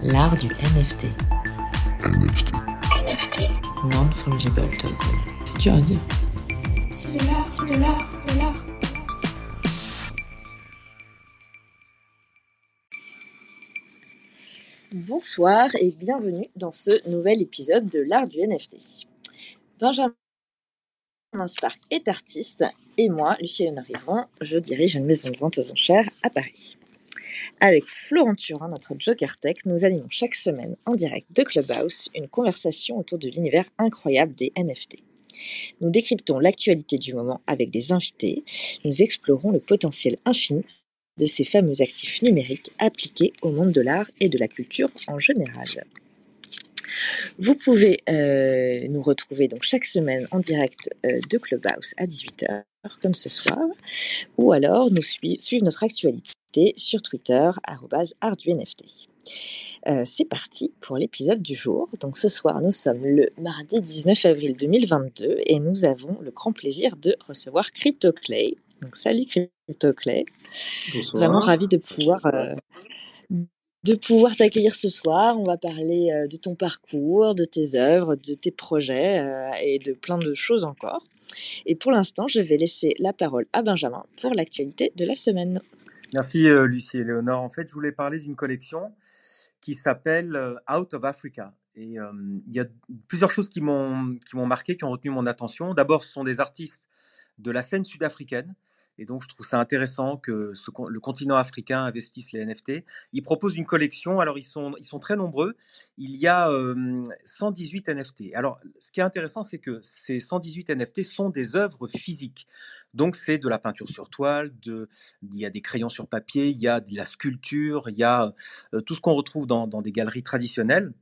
L'art du NFT. NFT. NFT. Non-fungible token. C'est dur à dire. C'est de l'art, c'est de l'art, c'est de l'art. Bonsoir et bienvenue dans ce nouvel épisode de l'art du NFT. Benjamin Spark est artiste et moi, Lucie Yvon, je dirige une maison de vente aux enchères à Paris. Avec Florent Turin, notre Joker Tech, nous animons chaque semaine en direct de Clubhouse une conversation autour de l'univers incroyable des NFT. Nous décryptons l'actualité du moment avec des invités, nous explorons le potentiel infini de ces fameux actifs numériques appliqués au monde de l'art et de la culture en général. Vous pouvez euh, nous retrouver donc chaque semaine en direct euh, de Clubhouse à 18h, comme ce soir, ou alors suivre notre actualité sur Twitter, arrobase art du NFT. Euh, c'est parti pour l'épisode du jour. Donc ce soir, nous sommes le mardi 19 avril 2022 et nous avons le grand plaisir de recevoir CryptoClay. Donc salut CryptoClay. Vraiment ravi de pouvoir, euh, de pouvoir t'accueillir ce soir. On va parler euh, de ton parcours, de tes œuvres, de tes projets euh, et de plein de choses encore. Et pour l'instant, je vais laisser la parole à Benjamin pour l'actualité de la semaine. Merci euh, Lucie et Léonore. En fait, je voulais parler d'une collection qui s'appelle euh, Out of Africa. Et euh, il y a plusieurs choses qui m'ont qui m'ont marqué, qui ont retenu mon attention. D'abord, ce sont des artistes de la scène sud-africaine. Et donc, je trouve ça intéressant que le continent africain investisse les NFT. Ils proposent une collection. Alors, ils sont, très nombreux. Il y a euh, 118 NFT. Alors, ce qui est intéressant, c'est que ces 118 NFT sont des œuvres physiques. Donc, c'est de la peinture sur toile, il y a des crayons sur papier, il y a de la sculpture, il y a euh, tout ce qu'on retrouve dans des galeries traditionnelles.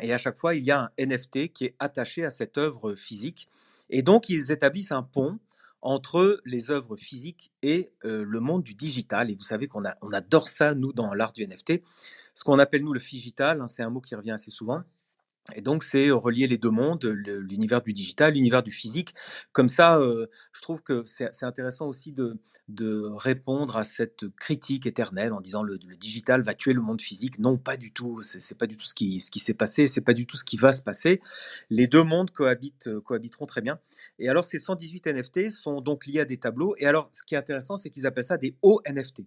Et à chaque fois, il y a un NFT qui est attaché à cette œuvre physique. Et donc, ils établissent un pont entre les œuvres physiques et le monde du digital. Et vous savez qu'on adore ça, nous, dans l'art du NFT. Ce qu'on appelle, nous, le figital, hein, c'est un mot qui revient assez souvent. Et donc, c'est relier les deux mondes, l'univers du digital, l'univers du physique. Comme ça, je trouve que c'est intéressant aussi de, répondre à cette critique éternelle en disant le, le digital va tuer le monde physique. Non, pas du tout. C'est pas du tout ce qui, s'est passé. C'est pas du tout ce qui va se passer. Les deux mondes cohabitent, cohabiteront très bien. Et alors, ces 118 NFT sont donc liés à des tableaux. Et alors, ce qui est intéressant, c'est qu'ils appellent ça des ONFT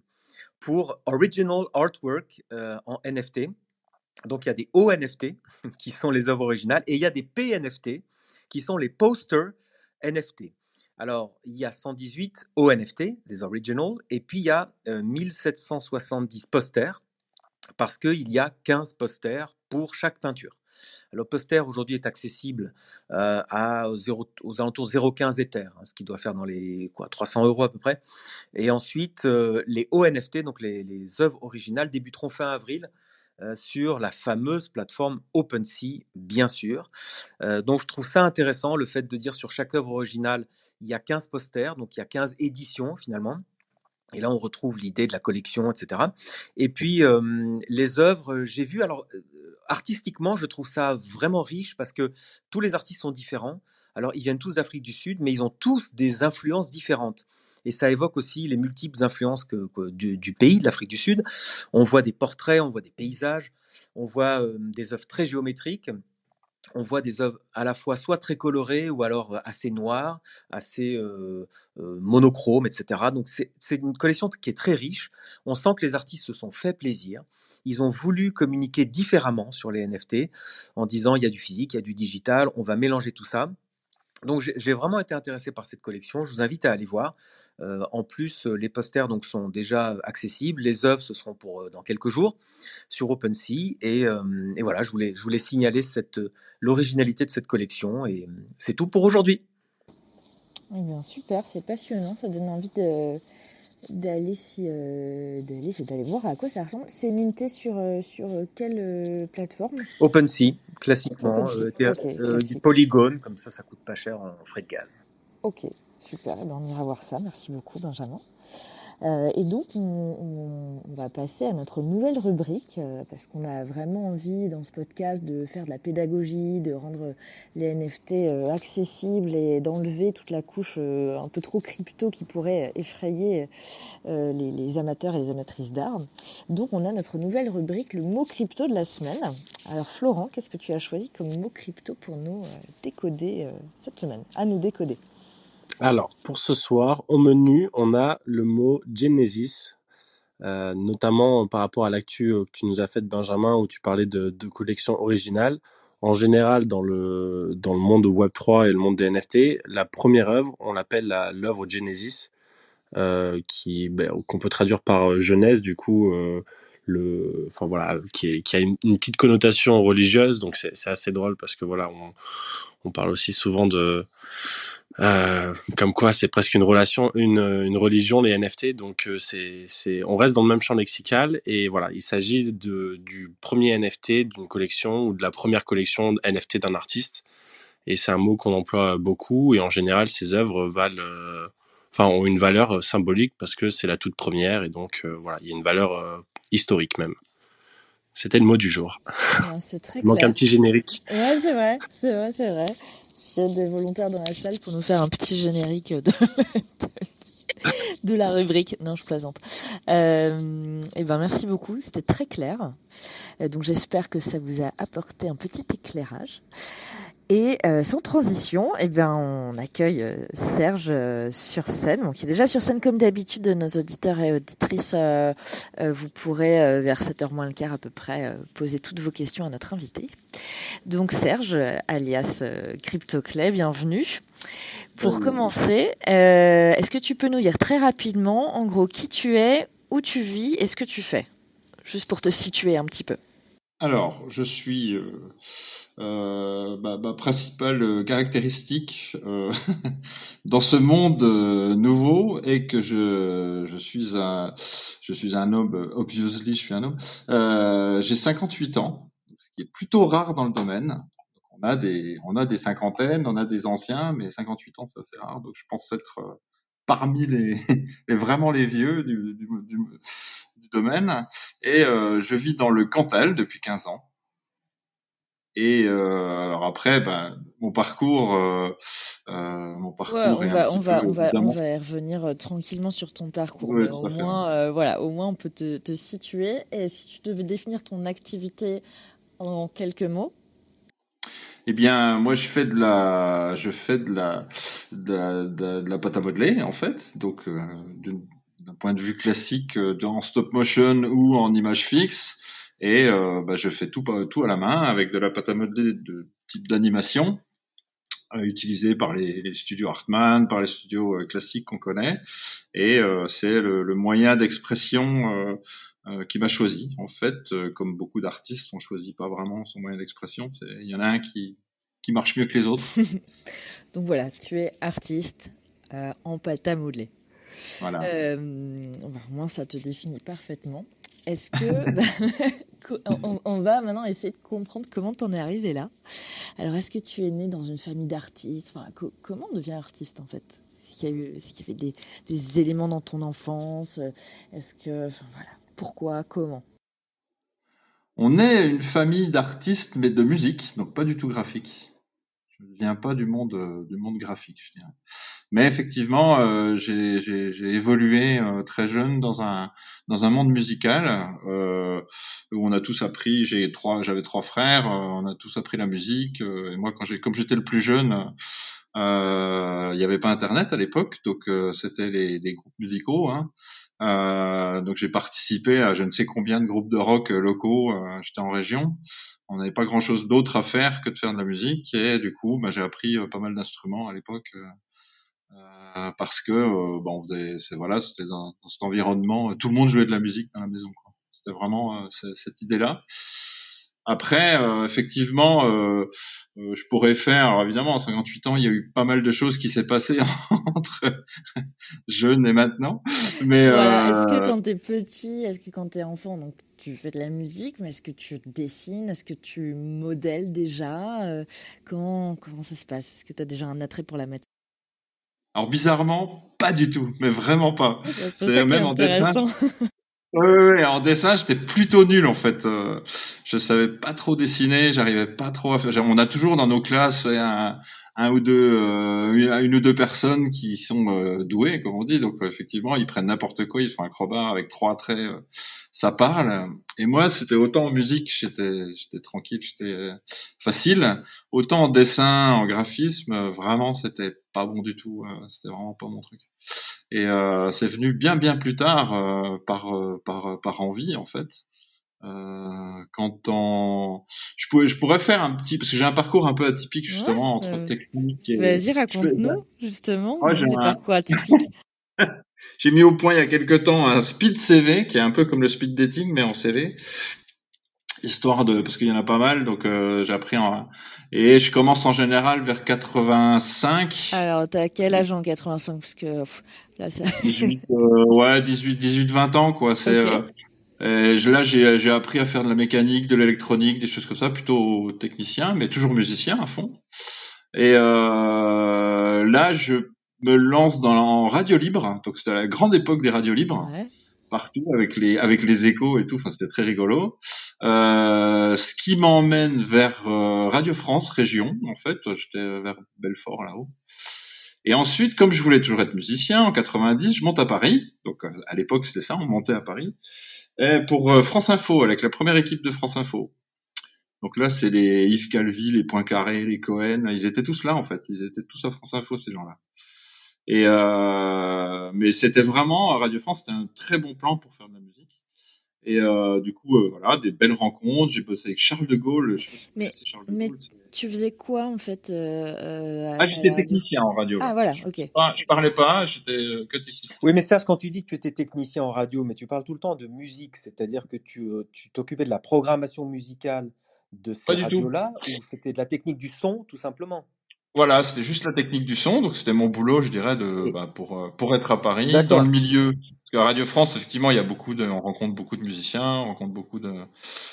pour Original Artwork en NFT. Donc il y a des ONFT qui sont les œuvres originales et il y a des PNFT qui sont les posters NFT. Alors il y a 118 ONFT, des original, et puis il y a euh, 1770 posters parce qu'il y a 15 posters pour chaque peinture. Le poster aujourd'hui est accessible euh, à aux, alentours 0,15 Ether, hein, ce qui doit faire dans les quoi, 300 euros à peu près. Et ensuite, euh, les ONFT, donc les, les œuvres originales, débuteront fin avril euh, sur la fameuse plateforme OpenSea, bien sûr. Euh, donc je trouve ça intéressant, le fait de dire sur chaque œuvre originale, il y a 15 posters, donc il y a 15 éditions finalement. Et là, on retrouve l'idée de la collection, etc. Et puis, euh, les œuvres, euh, j'ai vu, alors, euh, artistiquement, je trouve ça vraiment riche parce que tous les artistes sont différents. Alors, ils viennent tous d'Afrique du Sud, mais ils ont tous des influences différentes. Et ça évoque aussi les multiples influences que, du, pays, de l'Afrique du Sud. On voit des portraits, on voit des paysages, on voit euh, des œuvres très géométriques on voit des œuvres à la fois soit très colorées ou alors euh, assez noires, assez euh, monochromes, etc. Donc c'est une collection qui est très riche. On sent que les artistes se sont fait plaisir. Ils ont voulu communiquer différemment sur les NFT en disant il y a du physique, il y a du digital, on va mélanger tout ça. Donc j'ai vraiment été intéressé par cette collection. Je vous invite à aller voir. Euh, en plus, euh, les posters donc sont déjà accessibles. Les œuvres ce seront pour euh, dans quelques jours sur OpenSea. Et, et voilà, je voulais je voulais signaler cette l'originalité de cette collection. Et c'est tout pour aujourd'hui. Eh bien, super, c'est passionnant, ça donne envie de d'aller si euh, d'aller c'est d'aller voir à quoi ça ressemble. C'est minté sur sur quelle euh, plateforme? OpenSea, classiquement, euh, du polygone, comme ça, ça coûte pas cher en frais de gaz. Ok, super. Eh ben, on ira voir ça. Merci beaucoup, Benjamin. Euh, et donc, on, va passer à notre nouvelle rubrique, euh, parce qu'on a vraiment envie dans ce podcast de faire de la pédagogie, de rendre les NFT euh, accessibles et d'enlever toute la couche un peu trop crypto qui pourrait effrayer les, les amateurs et les amatrices d'art. Donc, on a notre nouvelle rubrique, le mot crypto de la semaine. Alors, Florent, qu'est-ce que tu as choisi comme mot crypto pour nous décoder cette semaine? À nous décoder. Alors, pour ce soir, au menu, on a le mot Genesis, euh, notamment par rapport à l'actu euh, que tu nous as faite, Benjamin, où tu parlais de, de collections originales. En général, dans le, dans le monde Web3 et le monde des NFT, la première œuvre, on l'appelle la- l'œuvre Genesis, euh, qui, ben, qu'on peut traduire par euh, Genèse, du coup, euh, le, enfin voilà, qui, est, qui a une, petite connotation religieuse, donc c'est c'est assez drôle parce que voilà, on, on parle aussi souvent de, euh, comme quoi c'est presque une relation, une, une religion, les NFT. Donc euh, c'est, c'est, on reste dans le même champ lexical et voilà, il s'agit de du premier NFT d'une collection ou de la première collection NFT d'un artiste. Et c'est un mot qu'on emploie beaucoup et en général ces œuvres valent, euh, enfin ont une valeur euh, symbolique parce que c'est la toute première et donc euh, voilà, il y a une valeur historique même. C'était le mot du jour. Ouais, C'est très Il manque un petit générique. Ouais, c'est vrai, c'est vrai, c'est vrai. S'il y a des volontaires dans la salle pour nous faire un petit générique de, la rubrique. Non, je plaisante. Euh, eh ben, merci beaucoup. C'était très clair. Euh, donc, j'espère que ça vous a apporté un petit éclairage. Et euh, sans transition, eh ben, on accueille euh, Serge euh, sur scène, bon, qui est déjà sur scène comme d'habitude, nos auditeurs et auditrices. euh, euh, vous pourrez, euh, vers 7h moins le quart à peu près, euh, poser toutes vos questions à notre invité. Donc Serge, alias CryptoClay, bienvenue. Pour commencer, euh, est-ce que tu peux nous dire très rapidement, en gros, qui tu es, où tu vis et ce que tu fais? Juste pour te situer un petit peu. Alors, je suis euh, euh, ma, principale caractéristique euh, dans ce monde euh, nouveau est que je, je suis un je suis un homme obviously je suis un homme. Euh, j'ai 58 ans ce qui est plutôt rare dans le domaine. On a des on a des cinquantaines on a des anciens mais 58 ans ça c'est rare. Donc je pense être parmi les, les vraiment les vieux du, du, du, du domaine. Et euh, je vis dans le Cantal depuis 15 ans. Et euh, alors après, ben, mon parcours, euh, euh, mon parcours Ouais, on est va, on va, peu on va, on va y revenir tranquillement sur ton parcours, Ouais, mais au moins, voilà, au moins on peut te, te situer. Et si tu devais définir ton activité en quelques mots, Eh bien, moi, je fais de la, je fais de la, de la, de la, de la pâte à modeler en fait. Donc, d'une- d'un point de vue classique, euh, en stop motion ou en image fixe. Et euh, bah, je fais tout, tout à la main avec de la pâte à modeler de type d'animation. euh, utilisée par les, les studios Hartmann, par les studios euh, classiques qu'on connaît, et euh, c'est le, le moyen d'expression euh, euh, qui m'a choisi. En fait, euh, comme beaucoup d'artistes, on choisit pas vraiment son moyen d'expression. Il y en a un qui qui marche mieux que les autres. donc voilà, tu es artiste euh, en pâte à modeler. Voilà. Euh, bah, au moins, ça te définit parfaitement. Est-ce que bah, on, on va maintenant essayer de comprendre comment t'en es arrivé là. Alors, est-ce que tu es né dans une famille d'artistes? Enfin, co- Comment on devient artiste en fait? Est-ce qu'il y a eu, est-ce qu'il y avait des, des éléments dans ton enfance? Est-ce que, enfin, voilà, pourquoi, comment? On est une famille d'artistes, mais de musique, donc pas du tout graphique. Je ne viens pas du monde euh, du monde graphique, je dirais. Mais effectivement, euh, j'ai évolué euh, très jeune dans un dans un monde musical euh, où on a tous appris. J'ai trois, j'avais trois frères, euh, on a tous appris la musique. euh, et moi, quand j'ai comme j'étais le plus jeune, il n'y avait pas Internet à l'époque, donc c'était les, les groupes musicaux. Hein. Euh, donc j'ai participé à je ne sais combien de groupes de rock euh, locaux. euh, J'étais en région. On n'avait pas grand chose d'autre à faire que de faire de la musique et du coup, bah, j'ai appris euh, pas mal d'instruments à l'époque euh, parce que bon, on faisait, voilà, c'était dans, dans cet environnement, tout le monde jouait de la musique dans la maison. C'était vraiment cette idée-là. Après, euh, effectivement, euh, euh, je pourrais faire. Alors évidemment, à 58 ans, il y a eu pas mal de choses qui s'est passé entre jeune et maintenant. Mais Voilà, Est-ce que quand t'es petit, est-ce que quand t'es enfant, donc tu fais de la musique, mais est-ce que tu dessines, est-ce que tu modèles déjà comment, comment ça se passe? Est-ce que tu as déjà un attrait pour la matière Alors bizarrement, pas du tout, mais vraiment pas. C'est même en dessin. ouais, ouais, en dessin, j'étais plutôt nul en fait. Euh, je savais pas trop dessiner, j'arrivais pas trop à faire. On a toujours dans nos classes un, ou deux, euh, une, ou deux personnes qui sont euh, douées, comme on dit. Donc euh, effectivement, ils prennent n'importe quoi, ils font un crowbar avec trois traits, euh, ça parle. Et moi, c'était autant en musique, j'étais, j'étais tranquille, j'étais facile. Autant en dessin, en graphisme, vraiment, c'était pas bon du tout. c'était vraiment pas mon truc. Et euh, c'est venu bien bien plus tard euh, par euh, par par envie en fait. Euh, quand on, je pourrais je pourrais faire un petit parce que j'ai un parcours un peu atypique justement Ouais, entre euh, technique et Vas-y, raconte-nous, justement, Ouais, un- parcours atypiques. j'ai mis au point il y a quelque temps un speed CV qui est un peu comme le speed dating mais en CV histoire de parce qu'il y en a pas mal donc euh, j'ai appris en et je commence en général vers 85 Alors, t'as quel âge en 85 Parce que pff, là, ça... 18 euh, ouais 18 18 20 ans quoi c'est euh, là, j'ai j'ai appris à faire de la mécanique, de l'électronique, des choses comme ça, plutôt technicien, mais toujours musicien à fond. Et euh, là, je me lance dans en radio libre. Donc c'était la grande époque des radios libres, Ouais. Avec les échos et tout. C'était très rigolo. Euh, ce qui m'emmène vers euh, Radio France région. En fait, j'étais vers Belfort là-haut. Et ensuite, comme je voulais toujours être musicien, en 90, je monte à Paris. Donc euh, à l'époque, c'était ça, on montait à Paris. Pour France Info, avec la première équipe de France Info. Donc là, c'est les Yves Calvi, les Poincaré, les Cohen. Ils étaient tous là, en fait. Ils étaient tous à France Info, ces gens-là. Et euh, mais c'était vraiment à Radio France, c'était un très bon plan pour faire de la musique. Et euh, du coup, euh, voilà, des belles rencontres. J'ai bossé avec Charles de Gaulle. Je sais pas si vous Mais- connaissez Charles de mais Gaulle. Tu faisais quoi, en fait euh, euh, à- Ah, j'étais technicien en radio. Ah, là. voilà, Je, ok. je parlais pas, j'étais euh, que technicien. Oui, mais Serge, quand tu dis que tu étais technicien en radio, mais tu parles tout le temps de musique, c'est-à-dire que tu euh, tu t'occupais de la programmation musicale de ces radios-là, ou c'était de la technique du son, tout simplement? Voilà, c'était juste la technique du son, donc c'était mon boulot, je dirais, de bah, pour euh, pour être à Paris, dans le milieu. Parce qu'à Radio France, effectivement, il y a beaucoup de, on rencontre beaucoup de musiciens, on rencontre beaucoup de.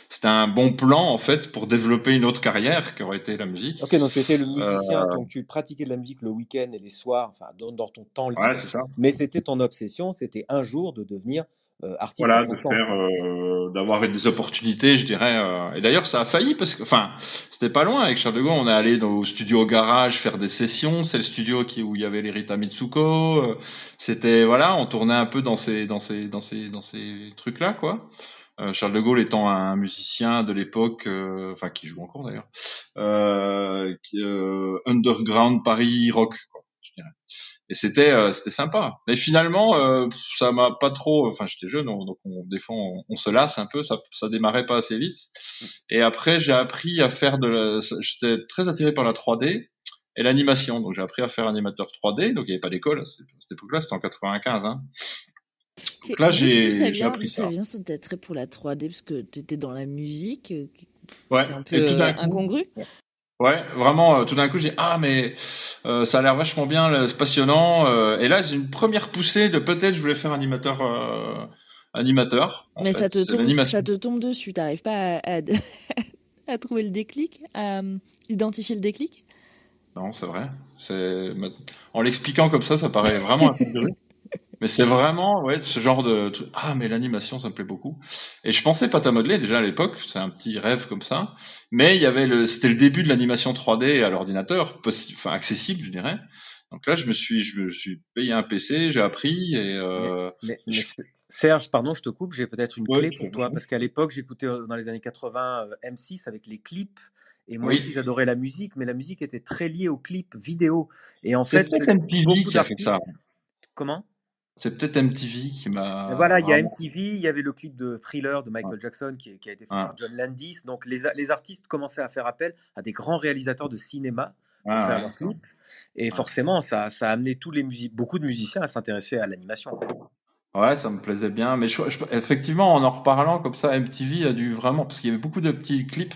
C'était un bon plan en fait pour développer une autre carrière qui aurait été la musique. Ok, donc tu étais le Euh, musicien, donc tu pratiquais de la musique le week-end et les soirs, enfin dans, dans ton temps libre, ouais, c'est ça. mais c'était ton obsession, c'était un jour de devenir euh, Voilà, de faire, euh, d'avoir des opportunités, je dirais. euh, Et d'ailleurs, ça a failli parce que, enfin, c'était pas loin avec Charles de Gaulle. On est allé dans, au studio au garage faire des sessions. C'est le studio qui où il y avait les Rita Mitsuko. C'était voilà, on tournait un peu dans ces dans ces dans ces dans ces trucs là, quoi. Charles de Gaulle étant un musicien de l'époque, euh, enfin qui joue encore d'ailleurs, euh, qui, euh, underground Paris rock, quoi, je dirais. Et c'était euh, c'était sympa. Mais finalement, euh, ça m'a pas trop. Enfin, j'étais jeune, on- donc on, des fois on, on se lasse un peu. Ça ça démarrait pas assez vite. Et après, j'ai appris à faire de. la- J'étais très attiré par la 3D et l'animation. Donc j'ai appris à faire animateur 3D. Donc il n'y avait pas d'école à cette époque-là. C'était en 95. Hein. Donc là, j'ai appris ça ça. vient cet attrait pour la 3D Parce que tu étais dans la musique, euh, Ouais. c'est un peu coup, incongru. Ouais, vraiment, euh, tout d'un coup, j'ai ah, mais euh, ça a l'air vachement bien, là, c'est passionnant. euh, et là, j'ai une première poussée de peut-être je voulais faire animateur. euh, animateur. en Mais fait. ça te C'est tombe, l'animation. ça te tombe dessus. T'arrives pas à, à, à trouver le déclic, à euh, identifier le déclic? Non, c'est vrai. C'est en l'expliquant comme ça, ça paraît vraiment intégré. Mais c'est vraiment ouais ce genre de ah mais l'animation ça me plaît beaucoup. Et je pensais pas à modeler déjà à l'époque, c'est un petit rêve comme ça. Mais il y avait le c'était le début de l'animation 3D à l'ordinateur, enfin accessible je dirais. Donc là je me suis je me suis payé un PC, j'ai appris et euh, Mais, mais je- Serge, pardon, je te coupe, j'ai peut-être une Ouais, clé pour toi, parce qu'à l'époque, j'écoutais euh, dans les années 80 euh, M6 avec les clips, et moi Oui. aussi j'adorais la musique, mais la musique était très liée aux clips vidéo. Et en c'est fait, MTV beaucoup qui a fait ça. Comment? C'est peut-être MTV qui m'a Voilà, il y a MTV, il y avait le clip de Thriller de Michael Jackson qui, qui a été fait Ouais. par John Landis. Donc les, artistes commençaient à faire appel à des grands réalisateurs de cinéma pour Ah, faire leurs clips. Et forcément, ça, ça a amené tous les musi- beaucoup de musiciens à s'intéresser à l'animation. Ouais, ça me plaisait bien. Mais je, je- effectivement, en en reparlant comme ça, MTV a dû vraiment, parce qu'il y avait beaucoup de petits clips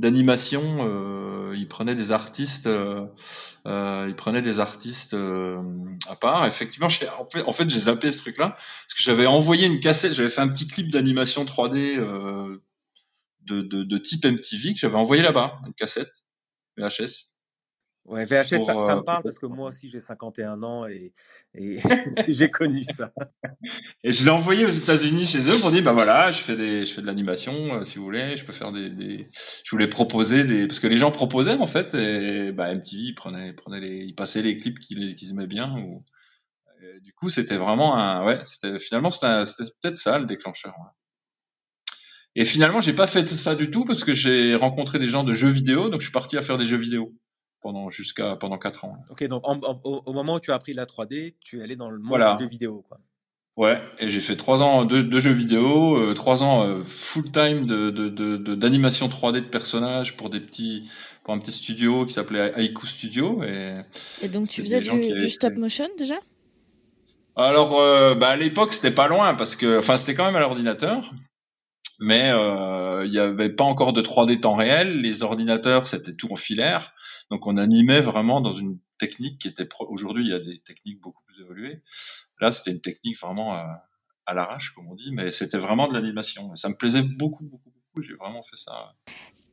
d'animation. Euh, ils prenaient des artistes, euh, euh, ils prenaient des artistes euh, à part. Effectivement, j'ai- en fait, en fait, j'ai zappé ce truc-là parce que j'avais envoyé une cassette, j'avais fait un petit clip d'animation 3D euh, de, de, de type MTV que j'avais envoyé là-bas, une cassette VHS. Ouais, VHS, pour, ça, ça euh, me parle parce que moi aussi j'ai 51 ans et, et j'ai connu ça. Et je l'ai envoyé aux États-Unis chez eux pour dire bah voilà, je fais des, je fais de l'animation, euh, si vous voulez, je peux faire des, des, je voulais proposer des, parce que les gens proposaient en fait, et bah MTV ils prenaient, prenaient les, ils passaient les clips qu'ils aimaient bien. Ou, du coup, c'était vraiment un, ouais, c'était finalement c'était peut-être ça le déclencheur. ouais. Et finalement, j'ai pas fait ça du tout parce que j'ai rencontré des gens de jeux vidéo, donc je suis parti à faire des jeux vidéo pendant jusqu'à pendant quatre ans. Ok, donc en- en- au, moment où tu as appris la 3D, tu es allé dans le monde Voilà. du jeu vidéo. Quoi. Ouais, et j'ai fait trois ans de, de jeux vidéo, euh, trois ans euh, full time de de- de- de- d'animation 3D de personnages pour des petits pour un petit studio qui s'appelait Haiku Studio. Et Et donc tu faisais du, avaient stop motion déjà? Alors, euh, bah, à l'époque, c'était pas loin parce que, enfin, c'était quand même à l'ordinateur, mais euh, il y avait pas encore de 3D temps réel. Les ordinateurs, c'était tout en filaire, donc on animait vraiment dans une technique qui était. pro- Aujourd'hui, il y a des techniques beaucoup plus évoluées. Là, c'était une technique vraiment euh, à l'arrache, comme on dit, mais c'était vraiment de l'animation. Et ça me plaisait beaucoup, beaucoup, beaucoup. J'ai vraiment fait ça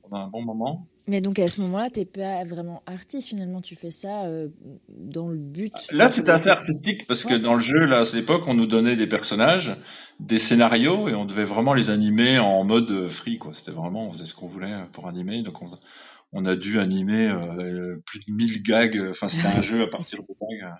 pendant un bon moment. Mais donc à ce moment-là, t'es pas vraiment artiste finalement, tu fais ça euh, dans le but. Là, c'était assez artistique parce que dans le jeu, là, à cette époque, on nous donnait des personnages, des scénarios et on devait vraiment les animer en mode euh, free, quoi. C'était vraiment, on faisait ce qu'on voulait pour animer. Donc, on, on a dû animer euh, plus de 1000 gags. Enfin, c'était un jeu à partir de gags.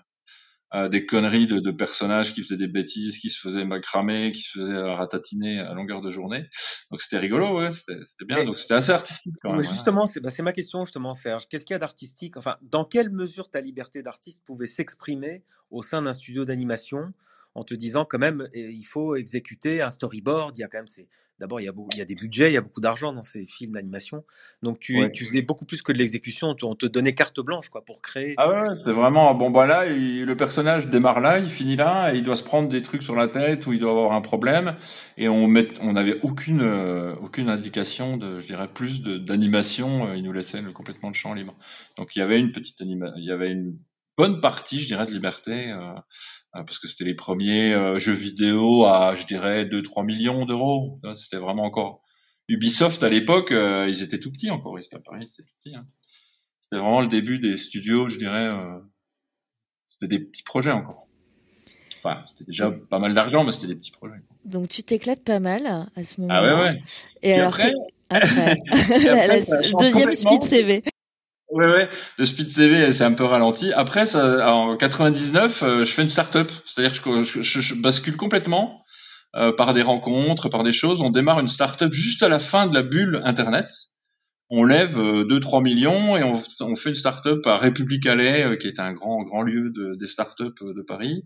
euh, des conneries de, de personnages qui faisaient des bêtises, qui se faisaient cramer, qui se faisaient euh, ratatiner à longueur de journée. Donc, c'était rigolo, ouais, c'était bien. Donc, c'était assez artistique quand même. Ouais. justement, c'est bah, c'est ma question, justement, Serge. Qu'est-ce qu'il y a d'artistique? Enfin, dans quelle mesure ta liberté d'artiste pouvait s'exprimer au sein d'un studio d'animation? En te disant quand même, il faut exécuter un storyboard. Il y a quand même, c'est d'abord il y a beaucoup, il y a des budgets, il y a beaucoup d'argent dans ces films d'animation. Donc tu, Ouais. tu faisais beaucoup plus que de l'exécution. On te donnait carte blanche, quoi, pour créer. Ah ouais, c'est vraiment bon bah là il- le personnage démarre là, il finit là et il doit se prendre des trucs sur la tête ou il doit avoir un problème et on met on n'avait aucune euh, aucune indication de je dirais plus d'animation, euh, il nous laissait le- complètement le champ libre. Donc il y avait une petite anima il y avait une bonne partie je dirais de liberté euh, euh, parce que c'était les premiers euh, jeux vidéo à je dirais 2 3 millions d'euros. C'était vraiment encore Ubisoft à l'époque, euh, ils étaient tout petits encore, ils étaient à Paris, ils étaient tout petits. hein. C'était vraiment le début des studios, je dirais. c'était des petits projets encore. Enfin, c'était déjà pas mal d'argent, mais c'était des petits projets. Donc tu t'éclates pas mal à ce Ah moment-là. ouais, ouais. Et alors après, la- après, la- deuxième speed CV. Ouais, ouais. Le speed CV, c'est un peu ralenti. Après, ça, en 99, euh, je fais une start-up. C'est-à-dire que je, je- bascule complètement euh, par des rencontres, par des choses. On démarre une start-up juste à la fin de la bulle Internet. On lève euh, 2-3 millions et on, on fait une start-up à République Allais, euh, qui est un grand grand lieu de, des start-up euh, de Paris.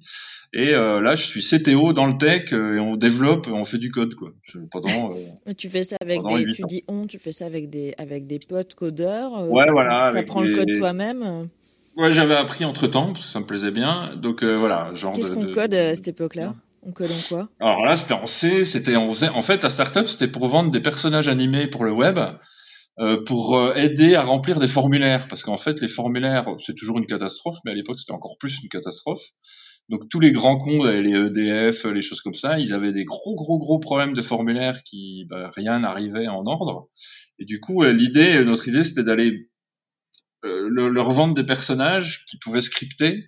Et euh, là, je suis CTO dans le tech euh, et on développe, on fait du code quoi. Pendant euh, Tu fais ça avec des, tu ans. dis on, tu fais ça avec des, avec des potes codeurs. euh, Ouais, voilà, T'apprends le code toi-même. euh. Ouais, j'avais appris entre temps, parce que ça me plaisait bien. Donc euh, voilà, genre Qu'est-ce qu'on de- code euh, à cette époque-là? On code en quoi? Alors là, c'était en C, c'était on faisait en fait la startup, c'était pour vendre des personnages animés pour le web, euh, pour euh, aider à remplir des formulaires, parce qu'en fait les formulaires, c'est toujours une catastrophe, mais à l'époque c'était encore plus une catastrophe. Donc tous les grands comptes, les EDF, les choses comme ça, ils avaient des gros gros gros problèmes de formulaires qui bah, rien n'arrivait en ordre. Et du coup, euh, l'idée, notre idée, c'était d'aller euh, le- leur vendre des personnages qui pouvaient scripter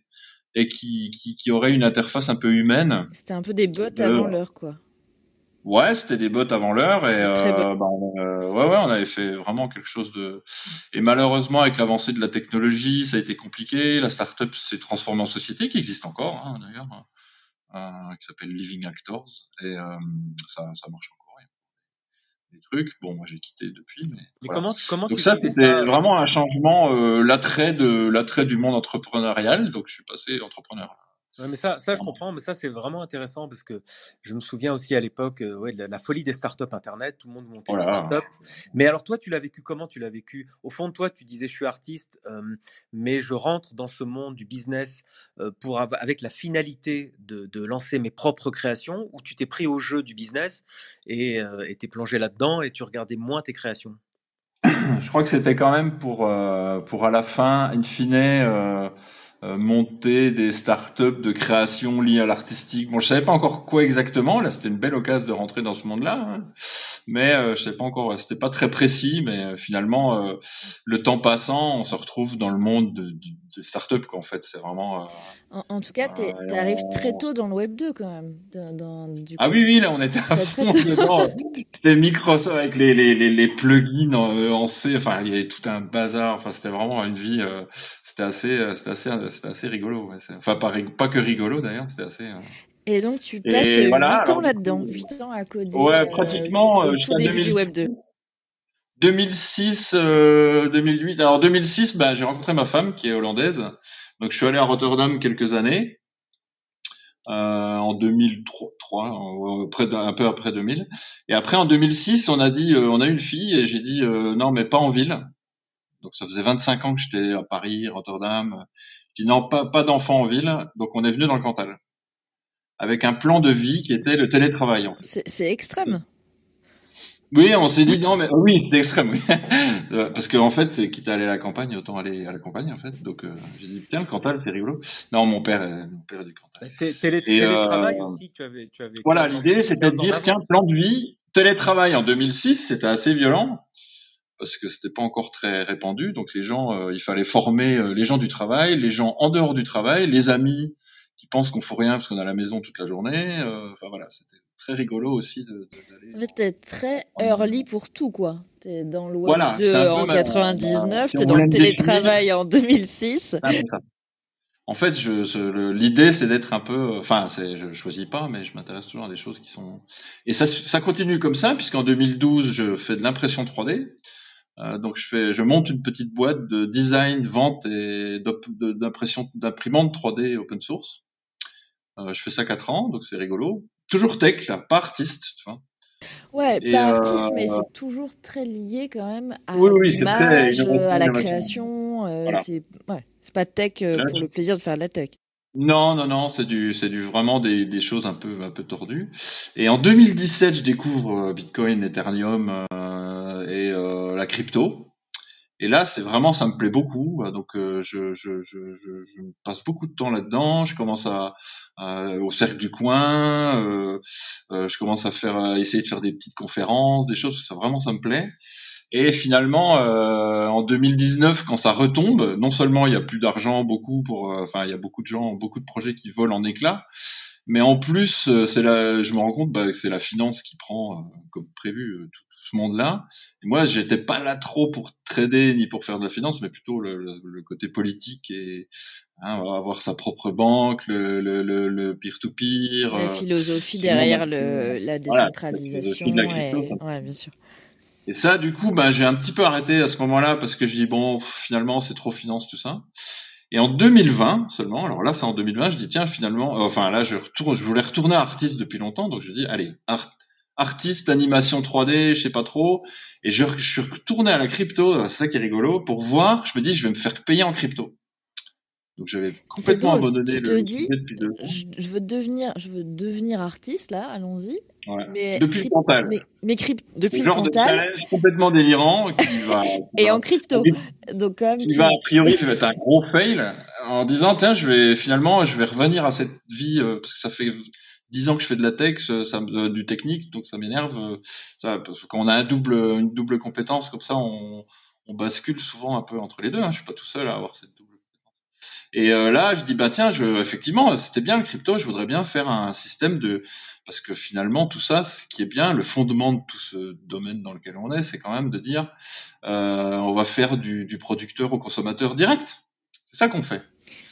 et qui, qui, qui auraient une interface un peu humaine. C'était un peu des bots De- avant l'heure, quoi. Ouais, c'était des bots avant l'heure et euh, bah, on, euh, ouais, ouais, on avait fait vraiment quelque chose de. Et malheureusement, avec l'avancée de la technologie, ça a été compliqué. La startup s'est transformée en société, qui existe encore hein, d'ailleurs, euh, qui s'appelle Living Actors et euh, ça, ça marche encore. il y a Des trucs. Bon, moi j'ai quitté depuis, mais. Mais voilà. comment, comment Donc tu ça, c'était ça vraiment un changement, euh, l'attrait de l'attrait du monde entrepreneurial. Donc je suis passé entrepreneur. Ouais, mais ça, ça, je comprends, mais ça, c'est vraiment intéressant parce que je me souviens aussi à l'époque euh, ouais, de la, la folie des startups Internet, tout le monde montait Oh des là là. startups. Mais alors, toi, tu l'as vécu comment? Tu l'as vécu? Au fond de toi, tu disais, je suis artiste, euh, mais je rentre dans ce monde du business euh, pour av- avec la finalité de, de lancer mes propres créations, ou tu t'es pris au jeu du business et t'es plongé là-dedans et tu regardais moins tes créations? Je crois que c'était quand même pour pour à la fin, in fine, euh, monter des startups de création liées à l'artistique. Bon, je savais pas encore quoi exactement. Là, c'était une belle occasion de rentrer dans ce monde-là, hein. mais euh, je savais pas encore. C'était pas très précis, mais euh, finalement, euh, le temps passant, on se retrouve dans le monde de, de- des startups. Quoi, en fait, c'est vraiment. euh, En, en tout cas, tu Euh, arrives on- très tôt dans le Web 2 quand même. Dans, dans- du Ah coup. oui, oui, là, on était à fond. C'était Microsoft avec les, les, les, les plugins en, euh, en C. Enfin, il y avait tout un bazar. Enfin, c'était vraiment une vie. euh, c'était assez, c'était assez, c'était assez rigolo. ouais. Enfin, pas, pas que rigolo d'ailleurs. C'était assez. Et donc, tu Et passes voilà, 8 ans là-dedans, coup, 8 ans à coder Ouais, pratiquement jusqu'à début du Web 2006. 2. 2006, euh, 2008. Alors 2006, bah, j'ai rencontré ma femme qui est hollandaise. Donc je suis allé à Rotterdam quelques années. Euh, en 2003, en- près de- un peu après 2000. Et après en 2006, on a dit, euh, on a une fille et j'ai dit euh, non mais pas en ville. Donc ça faisait 25 ans que j'étais à Paris, Rotterdam. J'ai dit non pas pas d'enfants en ville. Donc on est venu dans le Cantal avec un plan de vie qui était le télétravail. En fait. C'est extrême. Oui, on s'est dit non mais oui, c'était extrême, oui. Euh, Parce qu'en fait, c'est quitte à aller à la campagne, autant aller à la campagne en fait. Donc euh, j'ai dit tiens le Cantal, c'est rigolo. Non, mon père, est, mon père est du Cantal. Té- télé- Et, euh, télétravail aussi, tu avais, tu avais Voilà, 15 ans- l'idée c'était de 15 ans dire tiens plan de vie, télétravail en 2006, c'était assez violent parce que c'était pas encore très répandu. Donc les gens, euh, il fallait former les gens du travail, les gens en dehors du travail, les amis qui pensent qu'on fout rien parce qu'on est à la maison toute la journée. euh, Enfin voilà, c'était très rigolo aussi de, de-. En fait, t'es très early pour tout, quoi. T'es dans le Web Voilà, 2 c'est un peu en ma- 99, si t'es on dans le télétravail en 2006. Ah. En fait, je, je- le- l'idée, c'est d'être un peu, enfin, c'est, je choisis pas, mais je m'intéresse toujours à des choses qui sont. Et ça, ça continue comme ça, puisqu'en 2012, je fais de l'impression 3D. Euh, donc, je fais, je monte une petite boîte de design, vente et d'impression, d'imprimante 3D open source. Euh, je fais ça 4 ans, donc c'est rigolo. Toujours tech, là, pas artiste, tu vois. Ouais, Et, pas euh, artiste, mais c'est toujours très lié quand même à Oui, oui, l'image, à la création. euh, Voilà. C'est ouais, pas tech euh, Là, pour je- le plaisir de faire de la tech. Non, non, non, c'est du, c'est du vraiment des, des choses un peu, un peu tordues. Et en 2017, je découvre euh, Bitcoin, Ethereum euh, et euh, la crypto. Et là, c'est vraiment, ça me plaît beaucoup. Donc, euh, je, je, je, je, passe beaucoup de temps là-dedans. Je commence à, à- au cercle du coin. euh, euh, je commence à faire, à essayer de faire des petites conférences, des choses. Ça vraiment, ça me plaît. Et finalement, euh, en 2019, quand ça retombe, non seulement il y a plus d'argent, beaucoup pour, euh, enfin, il y a beaucoup de gens, beaucoup de projets qui volent en éclats, mais en plus, euh, c'est la, je me rends compte bah, que c'est la finance qui prend, euh, comme prévu, euh, tout, tout ce monde-là. Et moi, j'étais pas là trop pour trader ni pour faire de la finance, mais plutôt le, le- le côté politique et hein, avoir sa propre banque, le, le, peer-to-peer. La euh, philosophie ce derrière le, la voilà, décentralisation. la et... Ouais, bien sûr. Et ça, du coup, ben, j'ai un petit peu arrêté à ce moment-là parce que je dis bon, finalement, c'est trop finance tout ça. Et en 2020 seulement, alors là, c'est en 2020, je dis tiens, finalement, euh, enfin là, je retourne, je voulais retourner à artiste depuis longtemps, donc je dis allez, art- artiste, animation 3D, je sais pas trop. Et je, je suis retourné à la crypto, c'est ça qui est rigolo, pour voir. Je me dis, je vais me faire payer en crypto. Donc j'avais complètement abandonné tu te le dis, sujet depuis deux ans. Je, je veux devenir, je veux devenir artiste là, allons-y. Ouais. Mais Depuis le Cantal. Mais, mais depuis Le genre de Cantal challenge complètement délirant qui va, qui et va- en crypto. Donc comme qui tu... va a priori va être un gros fail en disant tiens je vais finalement je vais revenir à cette vie euh, parce que ça fait dix ans que je fais de la tech ça, me- euh, du technique donc ça m'énerve euh, ça parce que quand on a un double une double compétence comme ça on, on bascule souvent un peu entre les deux hein. je suis pas tout seul à avoir cette double et euh, là je dis bah tiens je effectivement c'était bien le crypto je voudrais bien faire un système de parce que finalement tout ça ce qui est bien le fondement de tout ce domaine dans lequel on est c'est quand même de dire euh, on va faire du, du producteur au consommateur direct. C'est ça qu'on fait.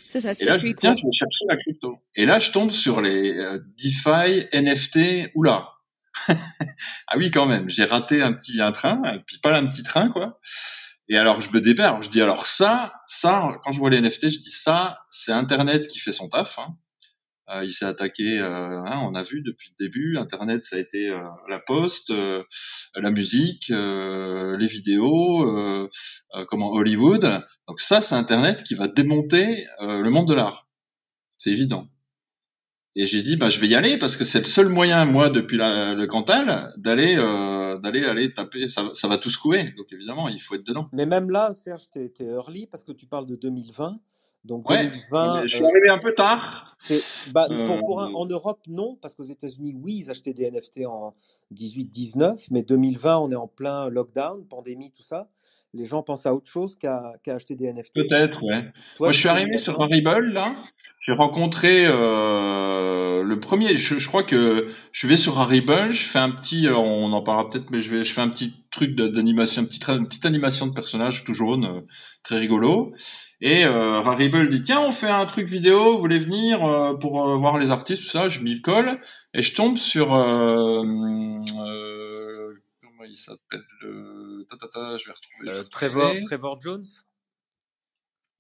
C'est ça, Et là, je dis, tiens, court. je vais chercher la crypto. Et là, je tombe sur les euh, DeFi, NFT, oula. ah oui, quand même, j'ai raté un petit un train, puis pas un petit train, quoi. Et alors, je me dépère, je dis, alors ça, ça, quand je vois les NFT, je dis, ça, c'est Internet qui fait son taf. hein. Euh, il s'est attaqué, euh, hein, on a vu depuis le début, Internet, ça a été euh, la poste, euh, la musique, euh, les vidéos, comment Hollywood. Donc ça, c'est Internet qui va démonter le monde de l'art. C'est évident. Et j'ai dit, bah, je vais y aller parce que c'est le seul moyen, moi, depuis le Cantal, d'aller, d'aller, aller taper. Ça, ça va tout secouer. Donc évidemment, il faut être dedans. Mais même là, Serge, t'es es early parce que tu parles de 2020. Donc Ouais, 2020, je suis euh, arrivé un peu tard. bah, Euh, pour, pour un- en Europe, non, parce qu'aux États-Unis, oui, ils achetaient des NFT en 18-19, mais 2020, on est en plein lockdown, pandémie, tout ça. Les gens pensent à autre chose qu'à acheter des NFT. Peut-être, ouais. Toi, Moi, je suis arrivé sur Rarible, là. J'ai rencontré euh, le premier. Je, je crois que je vais sur Rarible. Je fais un petit. alors, on en parlera peut-être, mais je vais. Je fais un petit truc d'animation, une petite, une petite animation de personnage tout jaune, euh, très rigolo. Et euh, Rarible dit tiens, on fait un truc vidéo. Vous voulez venir euh, pour euh, voir les artistes, tout ça. Je m'y colle et je tombe sur. Euh, euh, il s'appelle le... ta, ta, ta, Je vais retrouver. Euh. Trevor, Trevor Jones?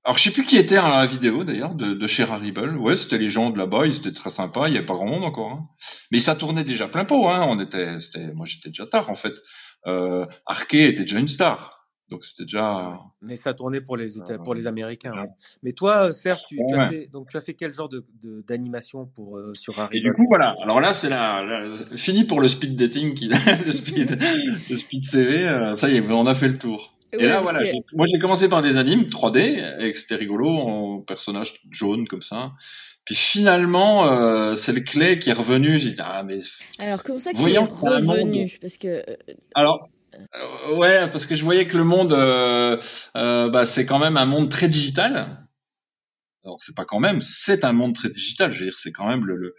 Alors je sais plus qui était à la vidéo d'ailleurs de, de chez Rarible. Ouais, c'était les gens de là-bas, ils étaient très sympas. Il y avait pas grand monde encore, hein. mais ça tournait déjà plein pot. Hein. On était, c'était, moi j'étais déjà tard en fait. Euh, était déjà une star, donc c'était déjà. Mais ça tournait pour les, pour les Euh, Américains. ouais. ouais. Mais toi, Serge, tu, tu as fait, donc tu as fait quel genre de, de- d'animation pour euh, sur Et Rarible du coup voilà. Alors là c'est la, la- fini pour le speed dating, qui, le speed, le speed CV. euh, ça y est, on a fait le tour. Et Ouais, là, voilà, que- moi j'ai commencé par des animes 3D, et c'était rigolo, en personnage jaune comme ça. Puis finalement, euh, c'est le clé qui est revenu. J'ai dit, ah, mais. Alors, comment ça qui est revenu? Parce que euh, Alors, euh, ouais, parce que je voyais que le monde, euh, euh, bah, c'est quand même un monde très digital. Alors, c'est pas quand même, c'est un monde très digital. Je veux dire, c'est quand même le,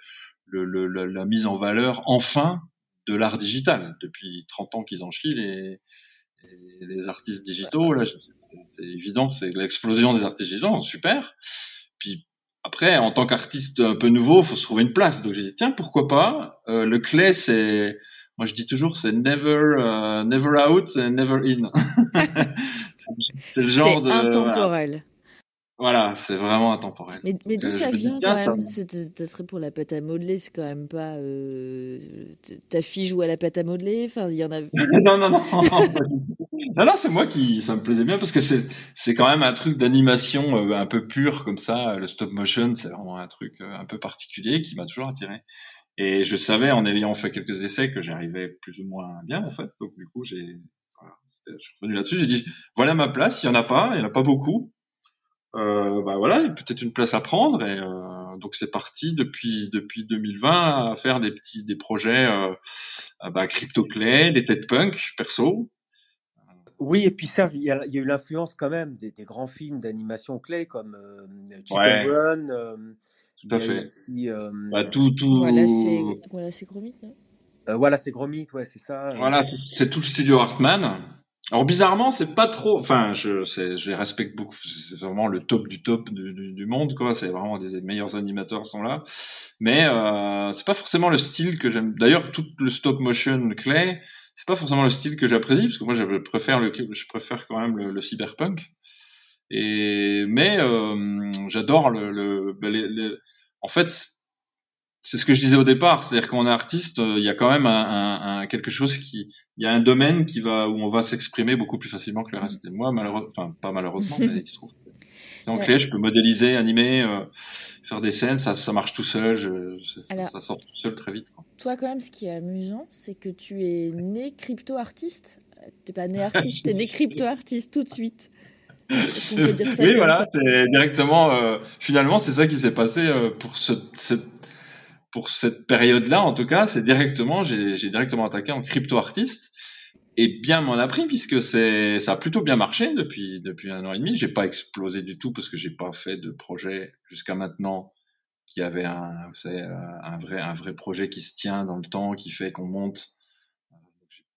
le, le, la mise en valeur, enfin, de l'art digital. Depuis 30 ans qu'ils en chient, les, les, artistes digitaux, là, c'est évident c'est l'explosion des artistes digitaux, super. Puis après, en tant qu'artiste un peu nouveau, faut se trouver une place. Donc j'ai dit tiens, pourquoi pas Euh, Le clé, c'est, moi je dis toujours, c'est never, euh, never out, and never in. C'est- le genre de, intemporel. Voilà, c'est vraiment intemporel. Mais, mais d'où Euh, ça vient quand même Ça serait pour la pâte à modeler, c'est quand même pas. euh, ta fille joue à la pâte à modeler Enfin, il y en a. non, non, non. non, non, c'est moi qui, ça me plaisait bien parce que c'est, c'est quand même un truc d'animation un peu pur comme ça. Le stop motion, c'est vraiment un truc un peu particulier qui m'a toujours attiré. Et je savais en ayant fait quelques essais que j'arrivais plus ou moins bien en fait. Donc du coup, j'ai, voilà, je suis revenu là-dessus. J'ai dit, voilà ma place. Il y en a pas, il y en a pas beaucoup. Euh, bah voilà, il y a peut-être une place à prendre. Et euh, donc c'est parti depuis depuis 2020 à faire des petits des projets. Euh, euh, bah, CryptoClay, des têtes punk perso. Oui, et puis Serge, il y a, il y a eu l'influence quand même des, des grands films d'animation clé comme euh, Chicken Ouais. Run. Euh, Tout à fait. aussi, euh, Bah, tout, tout. Voilà, c'est voilà, non? Euh, voilà, c'est Gromit, ouais, c'est ça. euh. Voilà, c'est- tout le studio Hartman. Alors bizarrement, c'est pas trop. Enfin, je, c'est- je les respecte beaucoup. C'est vraiment le top du top du, du, du monde, quoi. C'est vraiment des meilleurs animateurs sont là. Mais euh, c'est pas forcément le style que j'aime. D'ailleurs, tout le stop motion clay, c'est pas forcément le style que j'apprécie, parce que moi, je préfère le, je préfère quand même le, le cyberpunk. Et mais euh, j'adore le, le, les- les- en fait, c'est ce que je disais au départ, c'est-à-dire qu'on est artiste, euh, il y a quand même un, un, un- quelque chose qui, il y a un domaine qui va où on va s'exprimer beaucoup plus facilement que le reste. Et moi, malheureusement, enfin pas malheureusement, mais il se trouve. en Ouais. clé, je peux modéliser, animer, euh, faire des scènes, ça, ça marche tout seul, je, ça- Alors- ça sort tout seul très vite. quoi. Toi, quand même, ce qui est amusant, c'est que tu es né crypto-artiste. T'es pas né artiste, t'es né crypto-artiste tout de suite. Dire ça oui, voilà, c'est directement. euh, finalement, c'est ça qui s'est passé euh, pour ce, cette pour cette période-là. En tout cas, c'est directement, j'ai directement attaqué en crypto artiste et bien m'en a pris puisque c'est ça a plutôt bien marché depuis depuis un an et demi. J'ai pas explosé du tout parce que j'ai pas fait de projet jusqu'à maintenant qui avait un, vous savez, un vrai un vrai projet qui se tient dans le temps, qui fait qu'on monte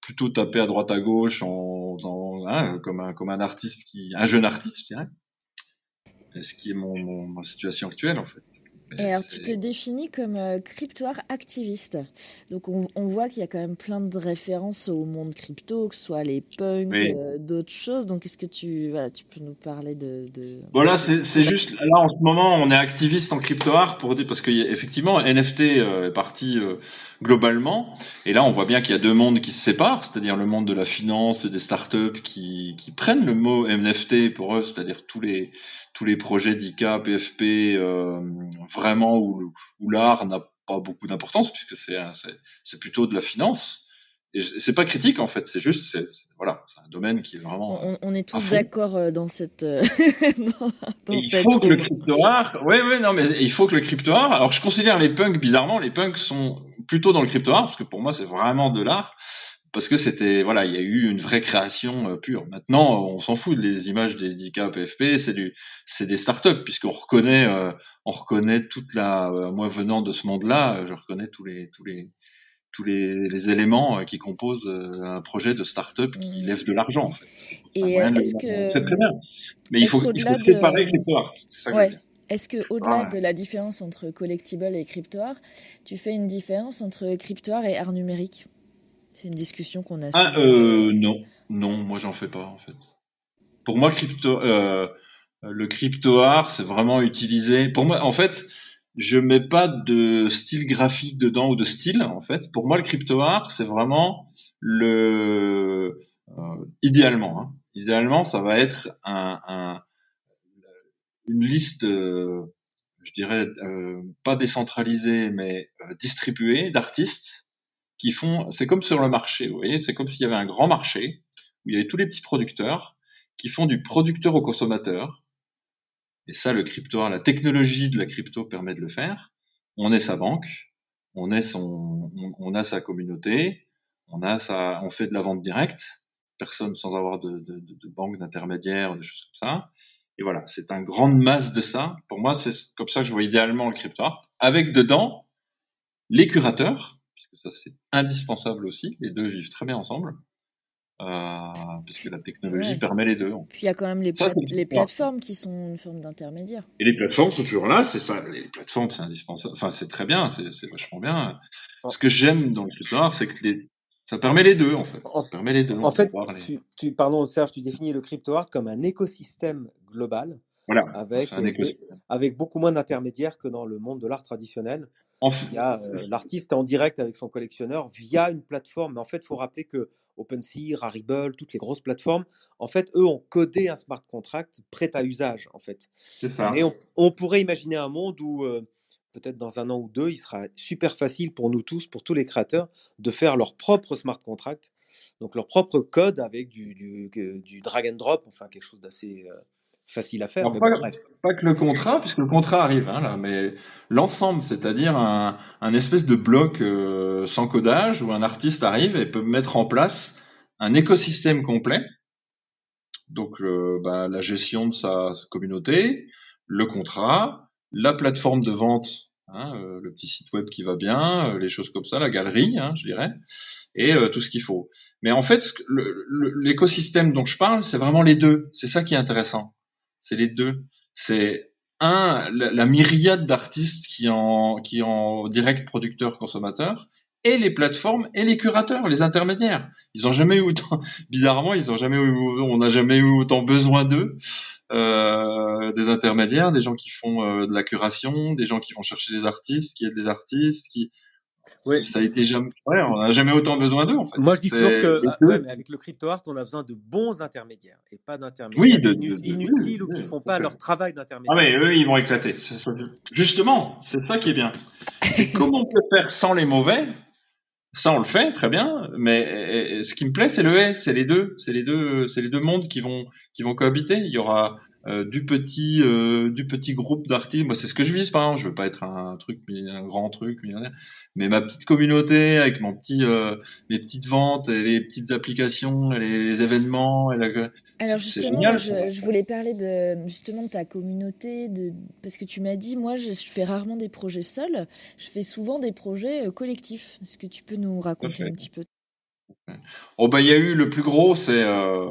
plutôt tapé à droite à gauche en, en- hein, comme un comme un artiste qui un jeune artiste je dirais. Ce qui est mon, mon ma situation actuelle en fait Et alors, tu te définis comme euh, cryptoire activiste. Donc, on, on voit qu'il y a quand même plein de références au monde crypto, que ce soit les punks, Oui. euh, d'autres choses. Donc, est-ce que tu, voilà, tu peux nous parler de. de... Voilà, c'est juste là en ce moment on est activiste en crypto art pour parce que y a- effectivement NFT euh, est parti euh, globalement et là on voit bien qu'il y a deux mondes qui se séparent, c'est-à-dire le monde de la finance et des startups qui qui prennent le mot NFT pour eux, c'est-à-dire tous les tous les projets d'IK, PFP euh, vraiment où, où l'art n'a pas beaucoup d'importance puisque c'est c'est c'est plutôt de la finance et c'est pas critique en fait, c'est juste, c'est voilà, c'est un domaine qui est vraiment. On, on est tous d'accord euh, dans cette. euh, dans, dans il cette faut que le room. crypto art, ouais, ouais, non, mais il faut que le crypto art. Alors, je considère les punks bizarrement, les punks sont plutôt dans le crypto art parce que pour moi, c'est vraiment de l'art. Parce que c'était, voilà, il y a eu une vraie création euh, pure. Maintenant, on s'en fout des images des handicap PFP, c'est du, c'est des startups puisqu'on reconnaît, euh, on reconnaît toute la, euh, moi venant de ce monde-là, euh, je reconnais tous les, tous les, tous les, les éléments euh, qui composent euh, un projet de startup qui Mhm. lève de l'argent. En fait. Et de est-ce que. très bien. Mais il faut, il faut séparer de- crypto art. C'est ça que Ouais. je veux dire. Est-ce que au-delà Ouais. de la différence entre collectible et crypto art, tu fais une différence entre crypto art et art numérique? C'est une discussion qu'on a. Ah, souvent. euh, non, non, moi j'en fais pas en fait. Pour moi, crypto, euh, le crypto art, c'est vraiment utilisé. Pour moi, en fait, je mets pas de style graphique dedans ou de style. En fait, pour moi, le crypto art, c'est vraiment le euh, idéalement. Hein, idéalement, ça va être un, un une liste, euh, je dirais euh, pas décentralisée, mais euh, distribuée d'artistes qui font, c'est comme sur le marché, vous voyez, c'est comme s'il y avait un grand marché où il y avait tous les petits producteurs qui font du producteur au consommateur. Et ça, le crypto, la technologie de la crypto permet de le faire. On est sa banque, on est son, on, a sa communauté, on a sa, on fait de la vente directe, personne sans avoir de, de, de, banque d'intermédiaire, des choses comme ça. Et voilà, c'est un grande masse de ça. Pour moi, c'est comme ça que je vois idéalement le crypto avec dedans les curateurs, puisque ça c'est indispensable aussi. Les deux vivent très bien ensemble, euh, puisque la technologie Ouais. permet les deux. Puis il y a quand même les, Ça, pla- les plateformes qui sont une forme d'intermédiaire. Et les plateformes sont toujours là, c'est ça. Les plateformes, c'est indispensable. Enfin, c'est très bien, c'est vachement bien. Ce que j'aime dans le crypto art, c'est que les, ça permet les deux en fait. En- Ça permet les deux. En fait, tu, tu- pardon Serge, tu définis le crypto art comme un écosystème global Voilà, avec, c'est un écosystème. des- avec beaucoup moins d'intermédiaires que dans le monde de l'art traditionnel. En f- Il y a euh, l'artiste en direct avec son collectionneur via une plateforme. Mais en fait, il faut rappeler que OpenSea, Rarible, toutes les grosses plateformes, en fait, eux ont codé un smart contract prêt à usage, en fait. c'est ça. Et on, on pourrait imaginer un monde où, euh, peut-être dans un an ou deux, il sera super facile pour nous tous, pour tous les créateurs, de faire leur propre smart contract, donc leur propre code avec du, du, que- du drag and drop, enfin quelque chose d'assez euh, facile à faire. Alors, mais pas, bref. pas que le contrat, puisque le contrat arrive hein, là, mais l'ensemble, c'est-à-dire un, un espèce de bloc euh, sans codage où un artiste arrive et peut mettre en place un écosystème complet. Donc euh, bah, la gestion de sa, sa communauté, le contrat, la plateforme de vente, hein, euh, le petit site web qui va bien, euh, les choses comme ça, la galerie, hein, je dirais, et euh, tout ce qu'il faut. Mais en fait, l'écosystème dont je parle, c'est vraiment les deux. C'est ça qui est intéressant. C'est les deux. C'est un, la, myriade d'artistes qui en, qui en direct producteur consommateur, et les plateformes et les curateurs, les intermédiaires. Ils ont jamais eu autant, bizarrement, ils ont jamais eu, on n'a jamais eu autant besoin d'eux, euh, des intermédiaires, des gens qui font euh, de la curation, des gens qui vont chercher des artistes, qui aident les artistes, qui, Oui. ça a été jamais, ouais, on n'a jamais autant besoin d'eux en fait. Moi, je dis toujours que ah, deux. ouais, mais avec le crypto art, on a besoin de bons intermédiaires et pas d'intermédiaires Oui, de- inu- de- de- inutiles ou qui oui, font pas leur travail Ah d'intermédiaire. mais eux, ils vont éclater. Justement, c'est ça qui est bien. C'est comment on peut faire sans les mauvais? Ça, on le fait très bien. Mais ce qui me plaît, c'est le et, c'est les deux, c'est les deux, c'est les deux mondes qui vont qui vont cohabiter. Il y aura euh, du petit euh, du petit groupe d'artistes. Moi, c'est ce que je vise, par exemple. Je veux pas être un truc, un grand truc mais ma petite communauté avec mon petit euh, les petites ventes, et les petites applications, et les, les événements. Et la... Alors justement, génial, je, je voulais parler de justement de ta communauté, de parce que tu m'as dit, moi, je, je fais rarement des projets seuls, je fais souvent des projets euh, collectifs. Est-ce que tu peux nous raconter un petit peu Oh bah il y a eu le plus gros, c'est euh,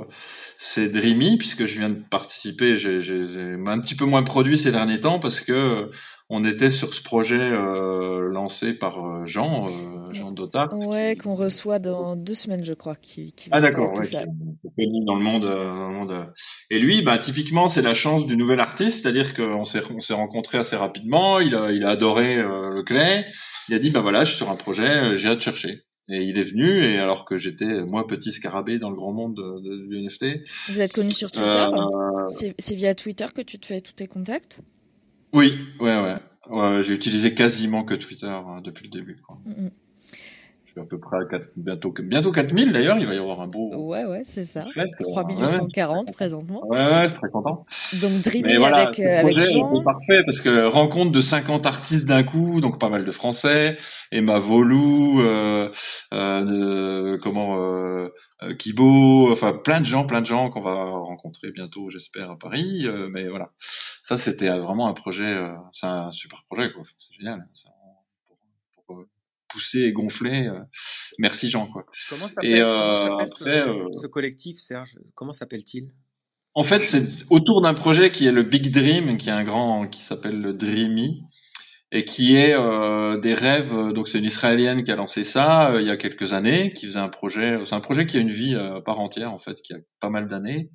c'est Dreamy puisque je viens de participer. J'ai j'ai- j'ai un petit peu moins produit ces derniers temps parce que euh, on était sur ce projet euh, lancé par Jean Jean Dota. Ouais, qu'on reçoit dans deux semaines, je crois, qui, qui Ah d'accord, ouais, ça. qui dans le monde, dans le monde. Et lui, bah typiquement, c'est la chance du nouvel artiste, c'est-à-dire qu'on s'est on s'est rencontrés assez rapidement. Il a il a adoré le clay. Il a dit bah voilà, je suis sur un projet, j'ai hâte de chercher. Et il est venu, et alors que j'étais moi petit scarabée dans le grand monde de, NFT. Vous êtes connu sur Twitter Euh, C'est via Twitter que tu te fais tous tes contacts oui, ouais, ouais. Ouais, j'ai utilisé quasiment que Twitter euh, depuis le début. Quoi. Mm, mm. Suis à peu près à 4, bientôt, bientôt 4000 d'ailleurs. Il va y avoir un beau. Ouais, ouais, c'est ça. chouette, euh, 3840 ouais, présentement. Ouais, ouais, je suis très content. Donc Dreamy voilà, avec, euh, avec projet Jean. est parfait parce que rencontre de 50 artistes d'un coup, donc pas mal de Français, Emma Volou, euh, euh, de, comment, euh, euh, Kibo, enfin plein de gens, plein de gens qu'on va rencontrer bientôt, j'espère, à Paris. euh, mais voilà, ça c'était vraiment un projet, euh, c'est un super projet, quoi. C'est génial. C'est pousser et gonfler. euh, merci Jean, quoi. Comment s'appelle euh, ce, euh, ce collectif, Serge? Comment s'appelle-t-il? En fait, c'est autour d'un projet qui est le Big Dream, qui est un grand, qui s'appelle le Dreamy, et qui est euh, des rêves. Donc, c'est une Israélienne qui a lancé ça euh, il y a quelques années, qui faisait un projet. C'est un projet qui a une vie euh, à part entière, en fait, qui a pas mal d'années.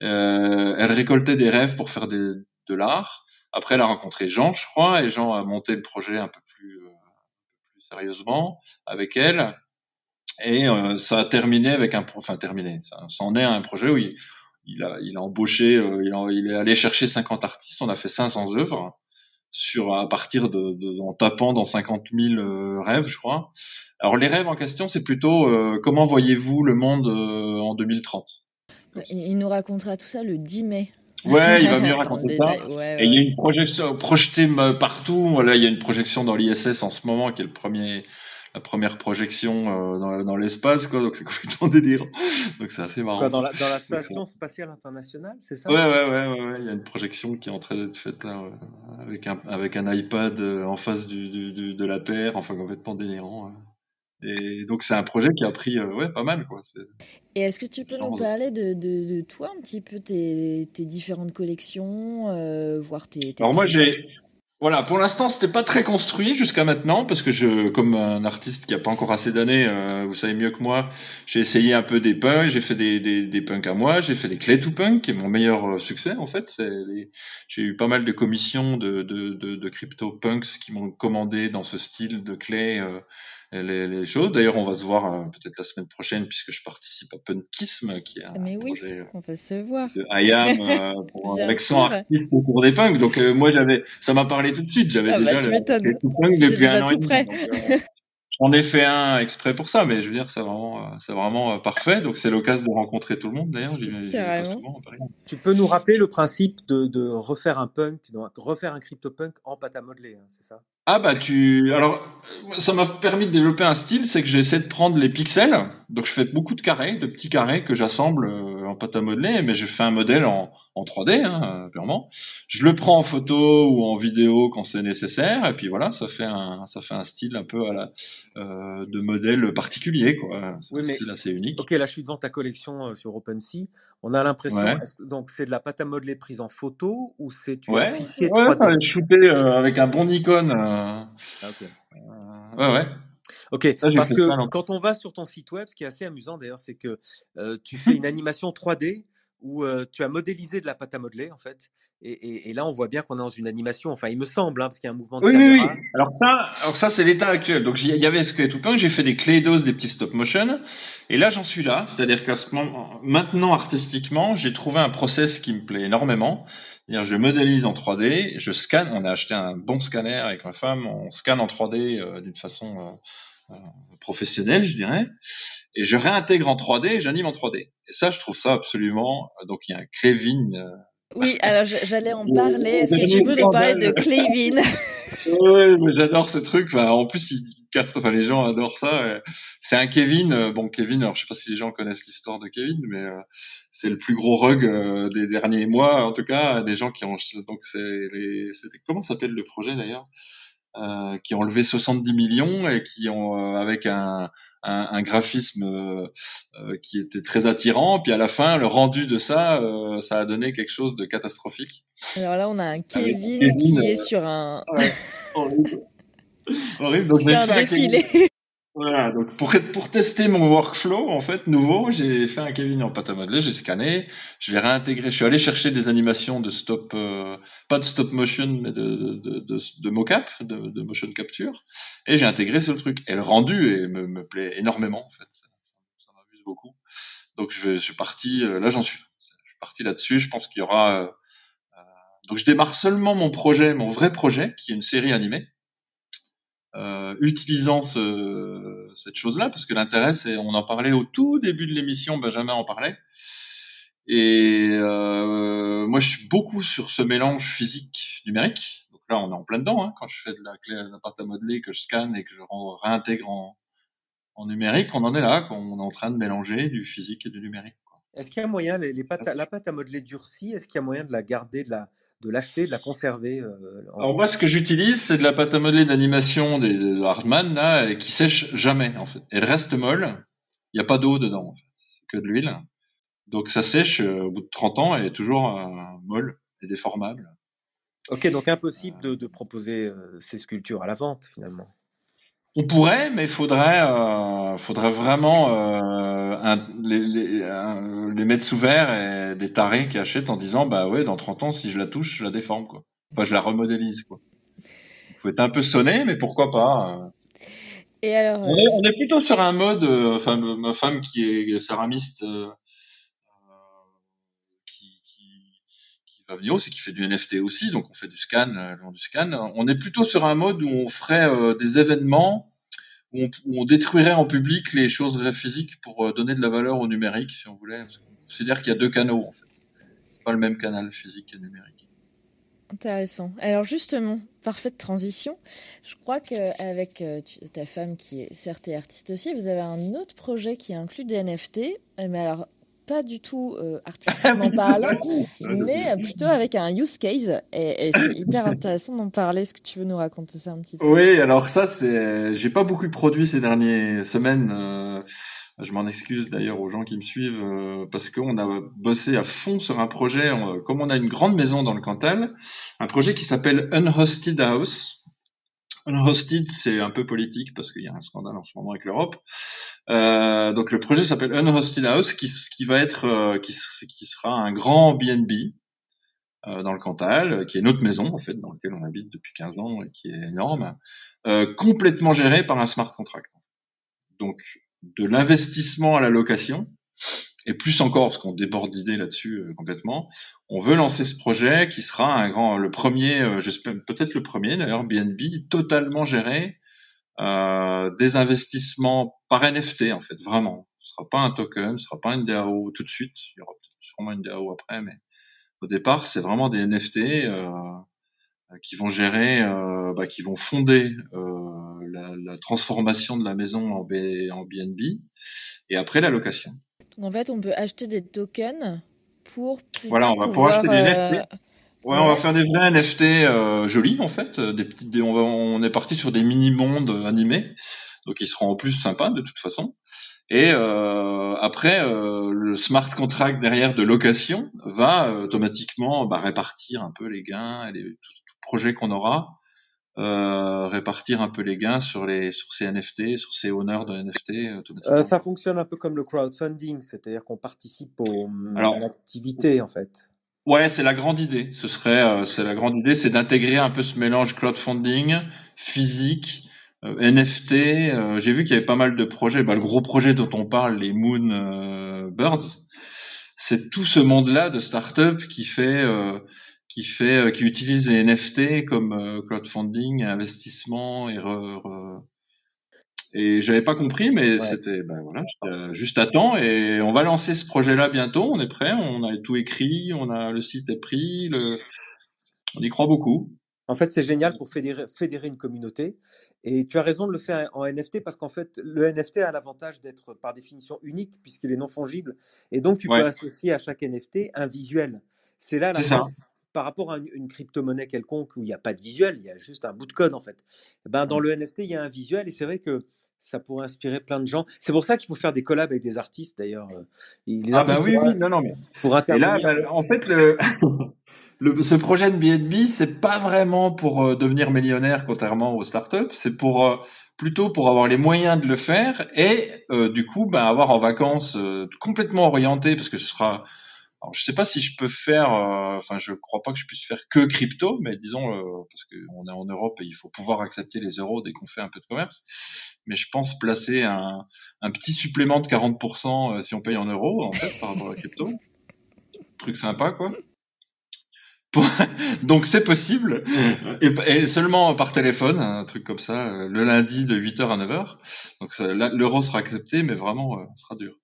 Elle récoltait des rêves pour faire des, de l'art. Après, elle a rencontré Jean, je crois, et Jean a monté le projet un peu plus sérieusement avec elle. Et euh, ça a terminé avec un, enfin terminé, ça, ça en est un projet où il, a, embauché, euh, il, est allé chercher 50 artistes, on a fait 500 œuvres sur à partir de, en tapant dans 50 000 euh, rêves, je crois. Alors les rêves en question, c'est plutôt comment voyez-vous le monde en 2030 Il il nous racontera tout ça le 10 mai. Ouais, il va mieux raconter ça. Ouais, Et il y a une projection projetée euh, partout. Voilà, il y a une projection dans l'ISS en ce moment, qui est le premier, la première projection euh, dans, dans l'espace, quoi. Donc c'est complètement délirant. Donc c'est assez marrant. Quoi, dans, la, dans la station spatiale internationale, c'est ça? Ouais, ouais, ouais, ouais, ouais. Il y a une projection qui est en train d'être faite là, euh, avec un avec un iPad en face du, du, du- de la Terre, enfin complètement délirant. Et donc c'est un projet qui a pris euh, ouais pas mal quoi. Et est-ce que tu peux nous parler de, de, de toi un petit peu, tes, tes différentes collections, euh, voir tes, tes Alors moi j'ai voilà pour l'instant c'était pas très construit jusqu'à maintenant parce que je comme un artiste qui a pas encore assez d'années, euh, vous savez mieux que moi, j'ai essayé un peu des punks, j'ai fait des, des, des punks à moi, j'ai fait des clés to punk qui est mon meilleur euh, succès en fait. Les- j'ai eu pas mal de commissions de de, de, de crypto punks qui m'ont commandé dans ce style de clés. Les, les choses. D'ailleurs, on va se voir euh, peut-être la semaine prochaine puisque je participe à Punkism, qui est un Mais oui, projet euh, on va se voir. de IAM euh, pour, 100 sûr. artistes autour des punks. Donc euh, moi j'avais, ça m'a parlé tout de suite. J'avais Ah bah, déjà tu le, les tout C'était depuis déjà un an tout et demi. prêt. Donc, euh, J'en ai fait un exprès pour ça, mais je veux dire, c'est vraiment, euh, c'est vraiment parfait. Donc c'est l'occasion de rencontrer tout le monde. D'ailleurs, j'y vais, j'y vais pas Carrément. souvent à Paris. Tu peux nous rappeler le principe de, de refaire un punk, donc refaire un crypto-punk en pâte à modeler, hein, c'est ça? Ah bah tu, alors ça m'a permis de développer un style, c'est que j'essaie de prendre les pixels. Donc je fais beaucoup de carrés, de petits carrés que j'assemble euh, en pâte à modeler, mais je fais un modèle en, en 3D, hein, purement. Je le prends en photo ou en vidéo quand c'est nécessaire, et puis voilà, ça fait un, ça fait un style un peu à la, euh, de modèle particulier, quoi. C'est Oui, un mais- style assez unique. Ok, là je suis devant ta collection euh, sur OpenSea. On a l'impression, Ouais. donc c'est de la pâte à modeler prise en photo ou c'est tu Ouais, fichier ouais, 3D fallait shooter euh, avec un bon Nikon. euh, Ah, ok. euh, ouais, ouais. Ok, parce que quand on va sur ton site web, ce qui est assez amusant d'ailleurs, c'est que euh, tu fais une animation 3D où euh, tu as modélisé de la pâte à modeler en fait, et, et- et là on voit bien qu'on est dans une animation. Enfin, il me semble, hein, parce qu'il y a un mouvement de Oui, oui, oui. caméra. Alors ça, alors ça c'est l'état actuel. Donc il y avait ce tout punk, j'ai fait des clés d'os, des petits stop motion, et là j'en suis là. C'est-à-dire qu'à ce moment, maintenant artistiquement, j'ai trouvé un process qui me plaît énormément. C'est-à-dire je modélise en 3D, je scanne. On a acheté un bon scanner avec ma femme, on scanne en 3D euh, d'une façon euh, euh, professionnelle, je dirais, et je réintègre en 3D, et j'anime en 3D. Et ça, je trouve ça absolument. Donc il y a un Clevin euh, Oui, alors j'allais en Le- parler. Est-ce que tu peux nous parler de Ouais, mais j'adore ce truc. Enfin, en plus, il capte. Enfin, les gens adorent ça. euh. C'est un Kevin. euh, Bon, Kevin. Alors, je sais pas si les gens connaissent l'histoire de Kevin, mais euh, c'est le plus gros rug euh, des derniers mois, en tout cas, des gens qui ont. Donc, c'est les. C'était comment s'appelle le projet d'ailleurs? Euh, Qui ont levé 70 millions et qui ont euh, avec un un, un graphisme euh, euh, qui était très attirant. Puis à la fin, le rendu de ça, euh, ça a donné quelque chose de catastrophique. Alors là, on a un Kevin, Kevin, qui euh, est sur un. Horrible. Horrible. Donc, j'ai fait un défilé. Voilà, donc pour, pour tester mon workflow, en fait, nouveau, j'ai fait un Kevin en pâte à modeler, j'ai scanné, je l'ai réintégré, je suis allé chercher des animations de stop, euh, pas de stop motion, mais de, de, de, de mocap, de, de motion capture, et j'ai intégré le truc. Et le rendu et me, me plaît énormément, en fait, ça, ça, m'amuse beaucoup. Donc je, je suis parti, euh, là j'en suis, je suis parti là-dessus, je pense qu'il y aura... euh, euh, donc je démarre seulement mon projet, mon vrai projet, qui est une série animée, euh, utilisant ce, cette chose-là, parce que l'intérêt, c'est, on en parlait au tout début de l'émission, Benjamin en parlait. Et euh, moi, je suis beaucoup sur ce mélange physique numérique. Donc là, on est en plein dedans. Hein, quand je fais de la clé, pâte à modeler, que je scanne et que je réintègre en, en numérique, on en est là. On est en train de mélanger du physique et du numérique. Est-ce qu'il y a moyen, les, les pâtes à- la pâte à modeler durcie, est-ce qu'il y a moyen de la garder, de la de l'acheter, de la conserver euh, en- Alors moi, ce que j'utilise, c'est de la pâte à modeler d'animation des de Hardman là, et qui sèche jamais en fait. Elle reste molle. Il n'y a pas d'eau dedans en fait. C'est que de l'huile. Donc ça sèche euh, au bout de 30 ans, elle est toujours euh, molle et déformable. Ok, donc impossible de, de proposer ces sculptures à la vente finalement. On pourrait, mais il faudrait, euh, faudrait vraiment euh, un- les, les, un- les mettre sous verre et des tarés qui achètent en disant bah ouais, dans 30 ans, si je la touche, je la déforme quoi. Enfin, je la remodélise quoi. Faut être un peu sonné, mais pourquoi pas. euh. Et alors, On est, on est plutôt sur un mode, euh, enfin ma femme qui est céramiste, euh, euh, qui, qui, qui va venir aussi, qui fait du NFT aussi, donc on fait du scan, euh, du scan. On est plutôt sur un mode où on ferait euh, des événements, où on, on détruirait en public les choses physiques pour euh, donner de la valeur au numérique, si on voulait. Parce qu'on considère qu'il y a deux canaux en fait, C'est pas le même canal physique et numérique. Intéressant. Alors justement, parfaite transition. Je crois qu'avec ta femme qui est certes artiste aussi, vous avez un autre projet qui inclut des NFT, mais alors pas du tout euh, artistiquement parlant, mais plutôt avec un use case. Et, et c'est hyper intéressant d'en parler. Est-ce que tu veux nous raconter ça un petit peu? Oui, alors ça, c'est, j'ai pas beaucoup produit ces dernières semaines. euh, je m'en excuse d'ailleurs aux gens qui me suivent euh, parce qu'on a bossé à fond sur un projet. on- comme on a une grande maison dans le Cantal, un projet qui s'appelle Unhosted House. Unhosted, c'est un peu politique parce qu'il y a un scandale en ce moment avec l'Europe. Euh, donc le projet s'appelle Unhosted House, qui, qui va être, euh, qui, sera un grand B&B euh, dans le Cantal, euh, qui est notre maison en fait, dans laquelle on habite depuis 15 ans et qui est énorme, euh, complètement géré par un smart contract. Donc de l'investissement à la location, et plus encore, parce qu'on déborde d'idées là-dessus euh, complètement, on veut lancer ce projet qui sera un grand, le premier, euh, j'espère peut-être le premier d'ailleurs, BNB, totalement géré, euh, des investissements par NFT en fait, vraiment. Ce sera pas un token, ce sera pas une DAO tout de suite, il y aura sûrement une DAO après, mais au départ, c'est vraiment des NFT euh, qui vont gérer, euh, bah, qui vont fonder euh, la, la transformation de la maison en, en BNB et après la location. Donc en fait, on peut acheter des tokens pour Voilà, on va pouvoir acheter des euh, NFT. Ouais, on va faire des vrais NFT euh, jolis en fait, euh, des petites, des- on, va, on est parti sur des mini mondes animés, donc ils seront en plus sympas de toute façon. Et euh, après, euh, le smart contract derrière de location va automatiquement bah, répartir un peu les gains, et les, tout, tout projet qu'on aura, euh, répartir un peu les gains sur les sur ces NFT, sur ces honneurs de NFT euh. Euh, ça fonctionne un peu comme le crowdfunding, c'est-à-dire qu'on participe au, Alors- à l'activité en fait. Ouais, c'est la grande idée. Ce serait, euh, c'est la grande idée, c'est d'intégrer un peu ce mélange crowdfunding, physique, euh, NFT. euh, J'ai vu qu'il y avait pas mal de projets. Bah, le gros projet dont on parle, les Moon Birds, c'est tout ce monde-là de start-up qui fait, euh, qui fait, euh, qui utilise les NFT comme euh, crowdfunding, investissement et re- re- et j'avais pas compris, mais Ouais. c'était, ben voilà, euh, juste à temps. Et on va lancer ce projet-là bientôt. On est prêt. On a tout écrit. On a le site est pris. Le... On y croit beaucoup. En fait, c'est génial pour fédérer, fédérer une communauté. Et tu as raison de le faire en NFT parce qu'en fait, le NFT a l'avantage d'être par définition unique puisqu'il est non fongible. Et donc, tu Ouais. peux associer à chaque NFT un visuel. C'est là la. Par rapport à une, une crypto-monnaie quelconque où il n'y a pas de visuel, il y a juste un bout de code en fait. Eh Ben, dans le NFT, il y a un visuel et c'est vrai que ça pourrait inspirer plein de gens. C'est pour ça qu'il faut faire des collabs avec des artistes d'ailleurs. Euh, Ah bah oui, oui, non, non, mais pour Et là, bah, en fait, le, le, ce projet de BNB, c'est pas vraiment pour euh, devenir millionnaire, contrairement aux startups. C'est pour euh, plutôt pour avoir les moyens de le faire et euh, du coup, bah, avoir en vacances complètement orienté, parce que ce sera. Alors, je sais pas si je peux faire. euh, Enfin, je crois pas que je puisse faire que crypto, mais disons euh, parce qu'on est en Europe et il faut pouvoir accepter les euros dès qu'on fait un peu de commerce. Mais je pense placer un, un petit supplément de 40% euh, si on paye en euros, en fait, par rapport à la crypto truc sympa quoi. Donc c'est possible, et, et, seulement par téléphone, un truc comme ça, le lundi de 8h à 9h. Donc l'euro sera accepté, mais vraiment, euh, sera dur.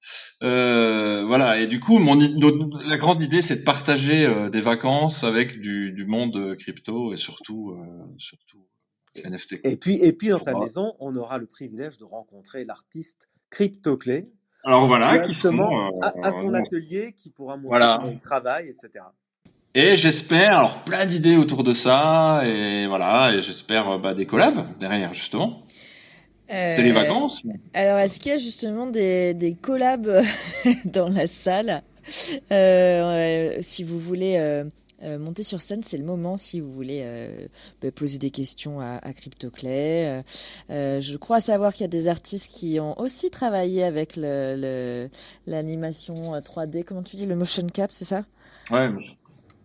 Euh, voilà, et du coup, mon, la grande idée, c'est de partager euh, des vacances avec du, du, monde crypto et surtout, euh, surtout NFT. Et puis, et puis dans ta maison, on aura le privilège de rencontrer l'artiste CryptoClé. Alors voilà, justement à, à, son atelier, qui pourra montrer voilà. comment il travaille, etc. Et j'espère, alors plein d'idées autour de ça, et voilà, et j'espère bah, des collabs derrière, justement. Euh, les vacances. Alors, est-ce qu'il y a justement des, des collabs dans la salle? Euh, Si vous voulez euh, euh, monter sur scène, c'est le moment. Si vous voulez euh, bah, poser des questions à, à CryptoClay. Euh, je crois savoir qu'il y a des artistes qui ont aussi travaillé avec l'animation le, 3D. Comment tu dis Le motion cap, c'est ça? Ouais.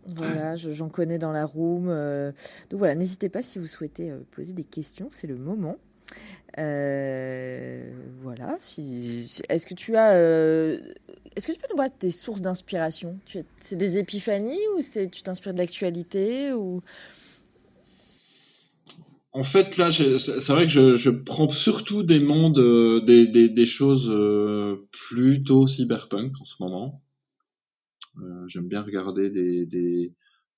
Voilà, j'en connais dans la room. Euh, donc voilà, n'hésitez pas si vous souhaitez euh, poser des questions, c'est le moment. Euh, voilà. Est-ce que tu as, est-ce que tu peux nous de tes sources d'inspiration? C'est des épiphanies ou tu t'inspires de l'actualité ou? En fait, là, c'est vrai que je, prends surtout des mondes, des, choses plutôt cyberpunk en ce moment. Euh, j'aime bien regarder des, des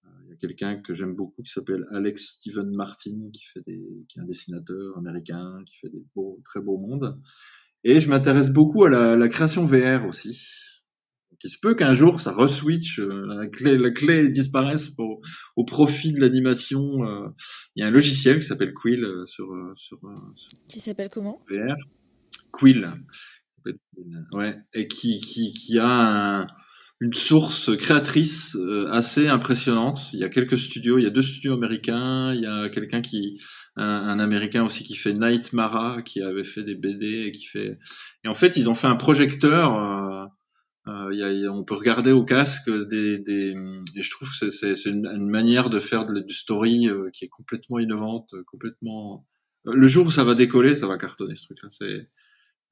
euh, il y a quelqu'un que j'aime beaucoup qui s'appelle Alex Steven Martin qui fait des qui est un dessinateur américain qui fait des beaux très beaux mondes. Et je m'intéresse beaucoup à la, la, création VR aussi. Donc, il se peut qu'un jour ça reswitch euh, la clé la clé disparaisse pour, au profit de l'animation euh, il y a un logiciel qui s'appelle Quill sur, sur, sur qui s'appelle comment? VR Quill ouais. Et qui qui qui a un une source créatrice euh, assez impressionnante. Il y a quelques studios, il y a deux studios américains, il y a quelqu'un qui, un, un, américain aussi qui fait Night Mara, qui avait fait des BD et qui fait. Et en fait, ils ont fait un projecteur. Euh, euh, il y a, on peut regarder au casque des, des et je trouve que c'est une, une, manière de faire du story euh, qui est complètement innovante, complètement. Le jour où ça va décoller, ça va cartonner ce truc-là. C'est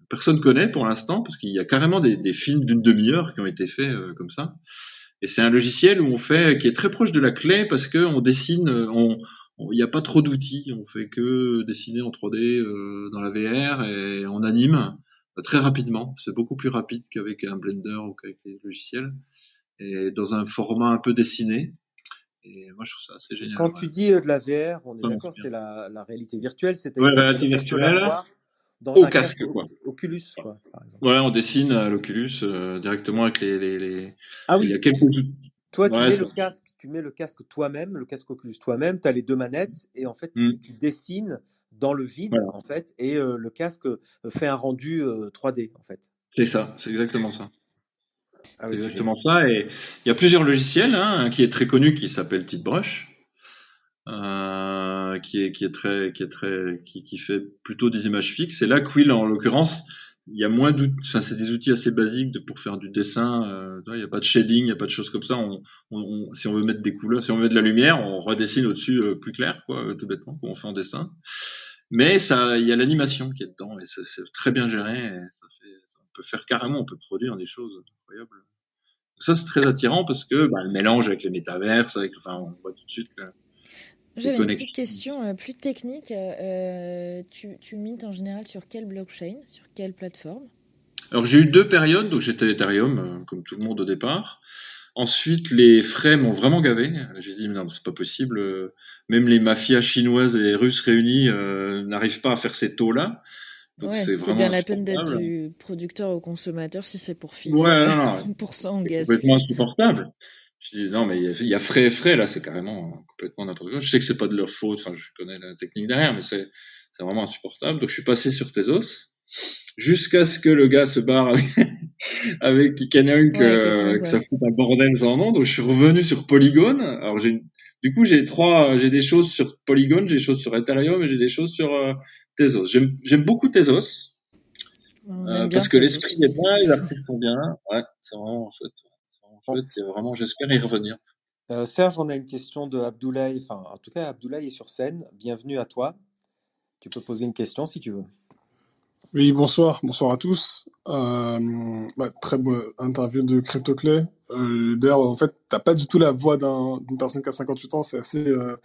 personne connaît pour l'instant, parce qu'il y a carrément des, des films d'une demi-heure qui ont été faits euh, comme ça. Et c'est un logiciel où on fait, qui est très proche de la clé, parce que on dessine, on, il n'y a pas trop d'outils, on fait que dessiner en 3D euh, dans la VR et on anime très rapidement. C'est beaucoup plus rapide qu'avec un Blender ou qu'avec les logiciels, et dans un format un peu dessiné. Et moi, je trouve ça assez génial. Quand tu dis euh, de la VR, on est d'accord, c'est la, la, réalité virtuelle, c'est ouais, la réalité virtuelle dans au casque, casque, quoi. Oculus, quoi, par exemple. Ouais, on dessine à l'Oculus euh, directement avec les, les, les, Ah oui. Il y a quelques toi, tu, ouais, mets ça... le casque, tu mets le casque toi-même, le casque Oculus toi-même, tu as les deux manettes et en fait, mm. tu, tu, dessines dans le vide voilà. en fait et euh, le casque fait un rendu euh, 3D en fait. C'est ça, c'est exactement ça. Ah oui, exactement ça et il y a plusieurs logiciels, hein, un qui est très connu qui s'appelle TitBrush. Euh, qui est qui est très qui est très qui, qui fait plutôt des images fixes et là Quill en l'occurrence il y a moins d'outils, enfin, c'est des outils assez basiques de, pour faire du dessin. Euh, il n'y a pas de shading, il n'y a pas de choses comme ça. On, on, on, si on veut mettre des couleurs, si on veut mettre de la lumière, on redessine au-dessus euh, plus clair, quoi, euh, tout bêtement, comme on fait en dessin. Mais ça, il y a l'animation qui est dedans et c'est très bien géré. Ça fait, on peut faire carrément, on peut produire des choses incroyables. Ça, c'est très attirant parce que bah, le mélange avec les métaverses, avec, enfin, on voit tout de suite. J'avais une petite question euh, plus technique. Euh, tu, tu mintes en général sur quelle blockchain Sur quelle plateforme? Alors j'ai eu deux périodes, donc j'étais Ethereum, euh, comme tout le monde au départ. Ensuite, les frais m'ont vraiment gavé. J'ai dit, mais non, c'est pas possible. Même les mafias chinoises et russes réunies euh, n'arrivent pas à faire ces taux-là. Ouais, c'est bien la peine d'être du producteur au consommateur si c'est pour filer ouais, non, non. 100% en gaz. C'est complètement insupportable. Je dis non, mais il y, a frais et frais là, c'est carrément complètement n'importe quoi. Je sais que c'est pas de leur faute, enfin je connais la technique derrière, mais c'est c'est vraiment insupportable. Donc je suis passé sur Tezos jusqu'à ce que le gars se barre avec, avec Canon, que, ouais, que ça fout un bordel sans nom. Donc je suis revenu sur Polygon. Alors j'ai du coup j'ai trois, j'ai des choses sur Polygon, j'ai des choses sur Ethereum et j'ai des choses sur euh, Tezos. J'aime beaucoup Tezos. Euh, parce que l'esprit est bien, les artistes sont bien. Ouais, c'est vraiment chouette fait, vraiment, j'espère y revenir. Euh, Serge, on a une question de Abdoulaye. Enfin, en tout cas, Abdoulaye est sur scène. Bienvenue à toi. Tu peux poser une question si tu veux. Oui, bonsoir, bonsoir à tous. Euh, bah, très bonne interview de CryptoClay. Euh, D'ailleurs, en fait, t'as pas du tout la voix d'un- d'une personne qui a 58 ans, c'est assez euh,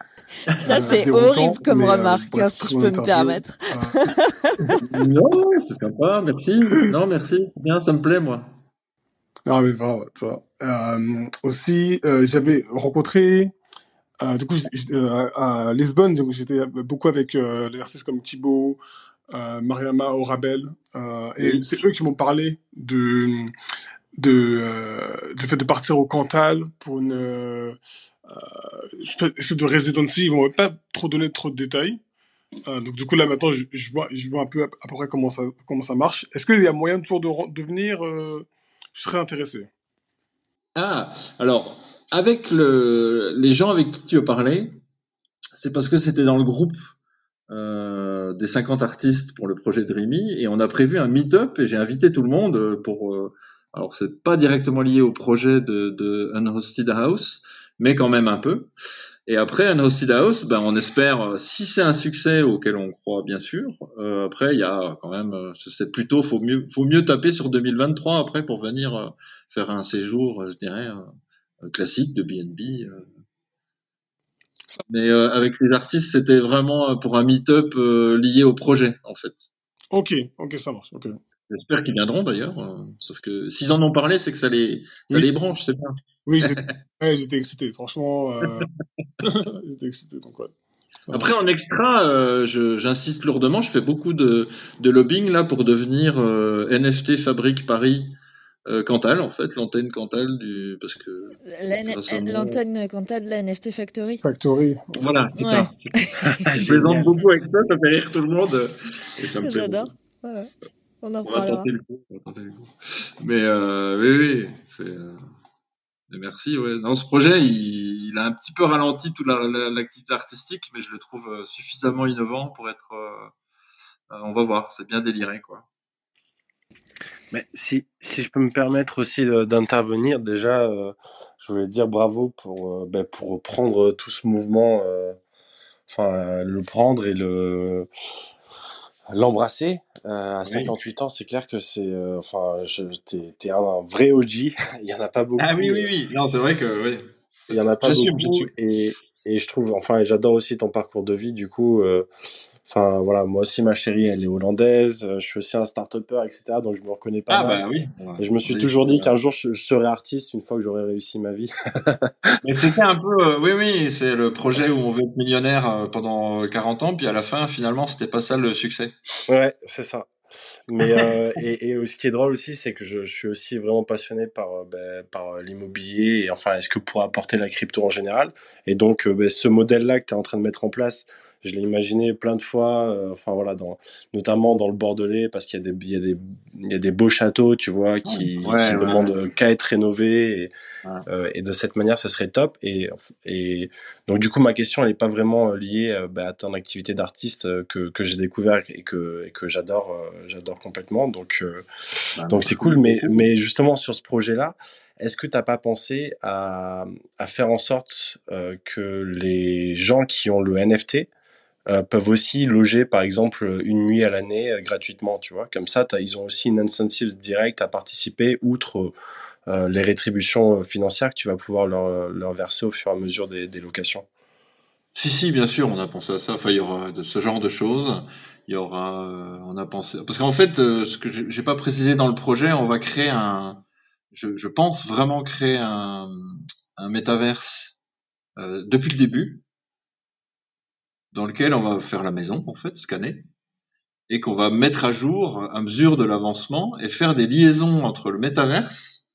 Ça, euh, c'est horrible comme mais euh, remarque, bref, hein, si je peux me permettre. Euh, Non, c'est sympa, merci. Non, merci. Bien, ça me plaît, moi. non, mais voilà, tu vois. Euh, aussi, euh, j'avais rencontré, euh, du coup, euh, à Lisbonne, j'étais beaucoup avec euh, les artistes comme Thibaut, Mariama Orabel, et Oui. c'est eux qui m'ont parlé de, de, du fait de partir au Cantal pour une espèce de residency. Ils m'ont pas trop donné trop de détails. Donc du coup là maintenant je, je vois je vois un peu à, peu près comment ça comment ça marche. Est-ce qu'il y a moyen toujours de, venir Je serais intéressé. Ah, alors, avec le, les gens avec qui tu as parlé, c'est parce que c'était dans le groupe euh, des 50 artistes pour le projet Dreamy et on a prévu un meet-up et j'ai invité tout le monde euh, pour. euh, alors, c'est pas directement lié au projet de, Unhosted House, mais quand même un peu. Et après Unhosted House, ben on espère, si c'est un succès auquel on croit bien sûr. après, il y a quand même, c'est plutôt, faut mieux, faut mieux taper sur 2023 après pour venir faire un séjour, euh, je dirais, euh, classique de BNB. euh. Mais euh, avec les artistes, c'était vraiment euh, pour un meet-up euh, lié au projet, en fait. Ok, ok, ça marche. Ok. J'espère qu'ils viendront d'ailleurs, euh, parce que s'ils en ont parlé, c'est que ça les, ça Oui, les branche, c'est bien. oui, j'étais ouais, j'étais excité. Franchement, euh... j'étais excité. Donc ouais, Après, en extra, euh, j'insiste lourdement, je fais beaucoup de, de lobbying là pour devenir euh, NFT Fabrique Paris euh, Cantal, en fait, l'antenne Cantal du, parce que La L'antenne Cantal de la NFT Factory. Factory. voilà, c'est Ouais, ça. Je plaisante beaucoup avec ça, ça fait rire tout le monde et ça me plaît j'adore. On en On va tenter le coup. On va tenter le coup. Mais euh, oui, oui, c'est. euh, mais merci. Ouais. Non, ce projet, il, il a un petit peu ralenti toute la- la- l'activité artistique, mais je le trouve euh, suffisamment innovant pour être. euh, euh, on va voir. C'est bien déliré, quoi. Mais si, si je peux me permettre aussi d'intervenir, déjà, euh, je voulais dire bravo pour, euh, ben, pour prendre tout ce mouvement, euh, enfin, le prendre et le l'embrasser. À Oui. 58 ans, c'est clair que c'est, enfin, je- t'es, t'es un vrai OG. Il y en a pas beaucoup. Ah oui, oui, oui. Non, c'est vrai que oui. il y en a pas J'assume, beaucoup j'assume. et, et je trouve, enfin, et j'adore aussi ton parcours de vie. Du coup, euh, enfin, voilà, moi aussi, ma chérie, elle est hollandaise. euh, Je suis aussi un start-upper, etc. Donc, je me reconnais pas Ah mal. bah oui. Et je me suis Oui, toujours dit qu'un jour je, je serais artiste une fois que j'aurais réussi ma vie. Mais c'était un peu, euh, oui, oui, c'est le projet où on veut être millionnaire euh, pendant 40 ans, puis à la fin, finalement, c'était pas ça le succès. Ouais, c'est ça. Mais euh, et, et ce qui est drôle aussi, c'est que je, je suis aussi vraiment passionné par euh, ben, par euh, l'immobilier et enfin est-ce que pour apporter la crypto en général. Et donc euh, ben, ce modèle-là que tu es en train de mettre en place, je l'ai imaginé plein de fois. euh, enfin voilà, dans notamment dans le Bordelais parce qu'il y a des il y a des il y a des beaux châteaux, tu vois, qui Ouais, qui ouais, demandent qu'à être rénovés. Et, Ouais. euh, et de cette manière, ça serait top. Et, et donc, du coup, ma question, elle n'est pas vraiment liée bah, à ton activité d'artiste que, que j'ai découvert et que, et que j'adore, j'adore complètement. Donc, euh, Bah, donc c'est cool. Mais, mais justement, sur ce projet-là, est-ce que tu n'as pas pensé à, à faire en sorte euh, que les gens qui ont le NFT euh, peuvent aussi loger, par exemple, une nuit à l'année euh, gratuitement, tu vois? Comme ça, ils ont aussi une incentive directe à participer, outre les rétributions financières que tu vas pouvoir leur, leur verser au fur et à mesure des, des locations. Si, si, bien sûr, on a pensé à ça. Enfin, il y aura de ce genre de choses. Il y aura, euh, on a pensé, parce qu'en fait, euh, ce que j'ai pas précisé dans le projet, on va créer un, je, pense vraiment créer un, métaverse euh, depuis le début, dans lequel on va faire la maison, en fait, scanner, et qu'on va mettre à jour à mesure de l'avancement et faire des liaisons entre le métaverse.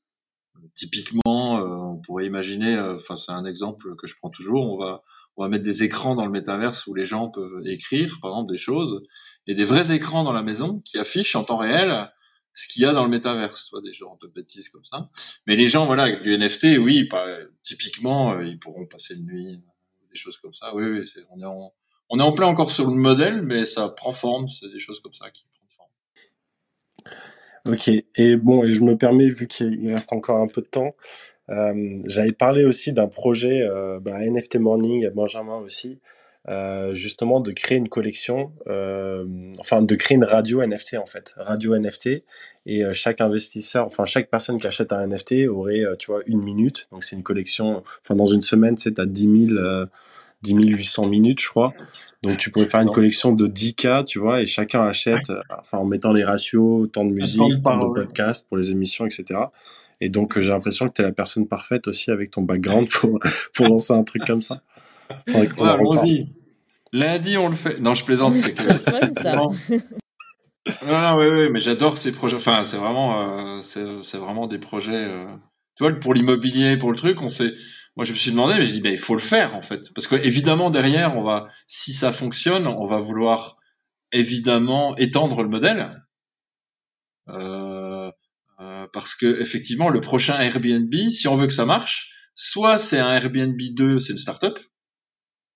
Typiquement, on pourrait imaginer, enfin c'est un exemple que je prends toujours, on va on va mettre des écrans dans le métaverse où les gens peuvent écrire, par exemple, des choses, et des vrais écrans dans la maison qui affichent en temps réel ce qu'il y a dans le métaverse, soit des genres de bêtises comme ça. Mais les gens, voilà, du NFT, oui, pas, typiquement, euh, ils pourront passer une nuit, des choses comme ça. Oui, oui, on est en, on est en plein encore sur le modèle, mais ça prend forme, c'est des choses comme ça qui prennent forme. Ok, et bon, et je me permets, vu qu'il reste encore un peu de temps, euh, j'avais parlé aussi d'un projet, euh, NFT Morning à Benjamin aussi, euh, justement de créer une collection, enfin de créer une radio NFT en fait, radio NFT, et chaque investisseur, enfin chaque personne qui achète un NFT aurait, tu vois, une minute. Donc c'est une collection, enfin dans une semaine, c'est à 10 000, euh, 10 800 minutes, je crois. Donc tu pourrais faire une collection de 10K, tu vois, et chacun achète, enfin en mettant les ratios, tant de musique, temps de tant de parole. podcasts pour les émissions, etc. Et donc euh, j'ai l'impression que tu es la personne parfaite aussi avec ton background pour, pour lancer un truc comme ça. Ouais, allons-y. Lundi, on le fait. Non, je plaisante. C'est que... Fun, ça. Non. Non, non, oui, oui, mais j'adore ces projets. Enfin, c'est vraiment, euh, c'est, c'est vraiment des projets. euh, Tu vois, pour l'immobilier, pour le truc, on s'est. Moi, je me suis demandé, mais j'ai dit, ben, il faut le faire en fait, parce que évidemment derrière, on va, si ça fonctionne, on va vouloir évidemment étendre le modèle, euh, parce que effectivement, le prochain Airbnb, si on veut que ça marche, soit c'est un Airbnb 2, c'est une startup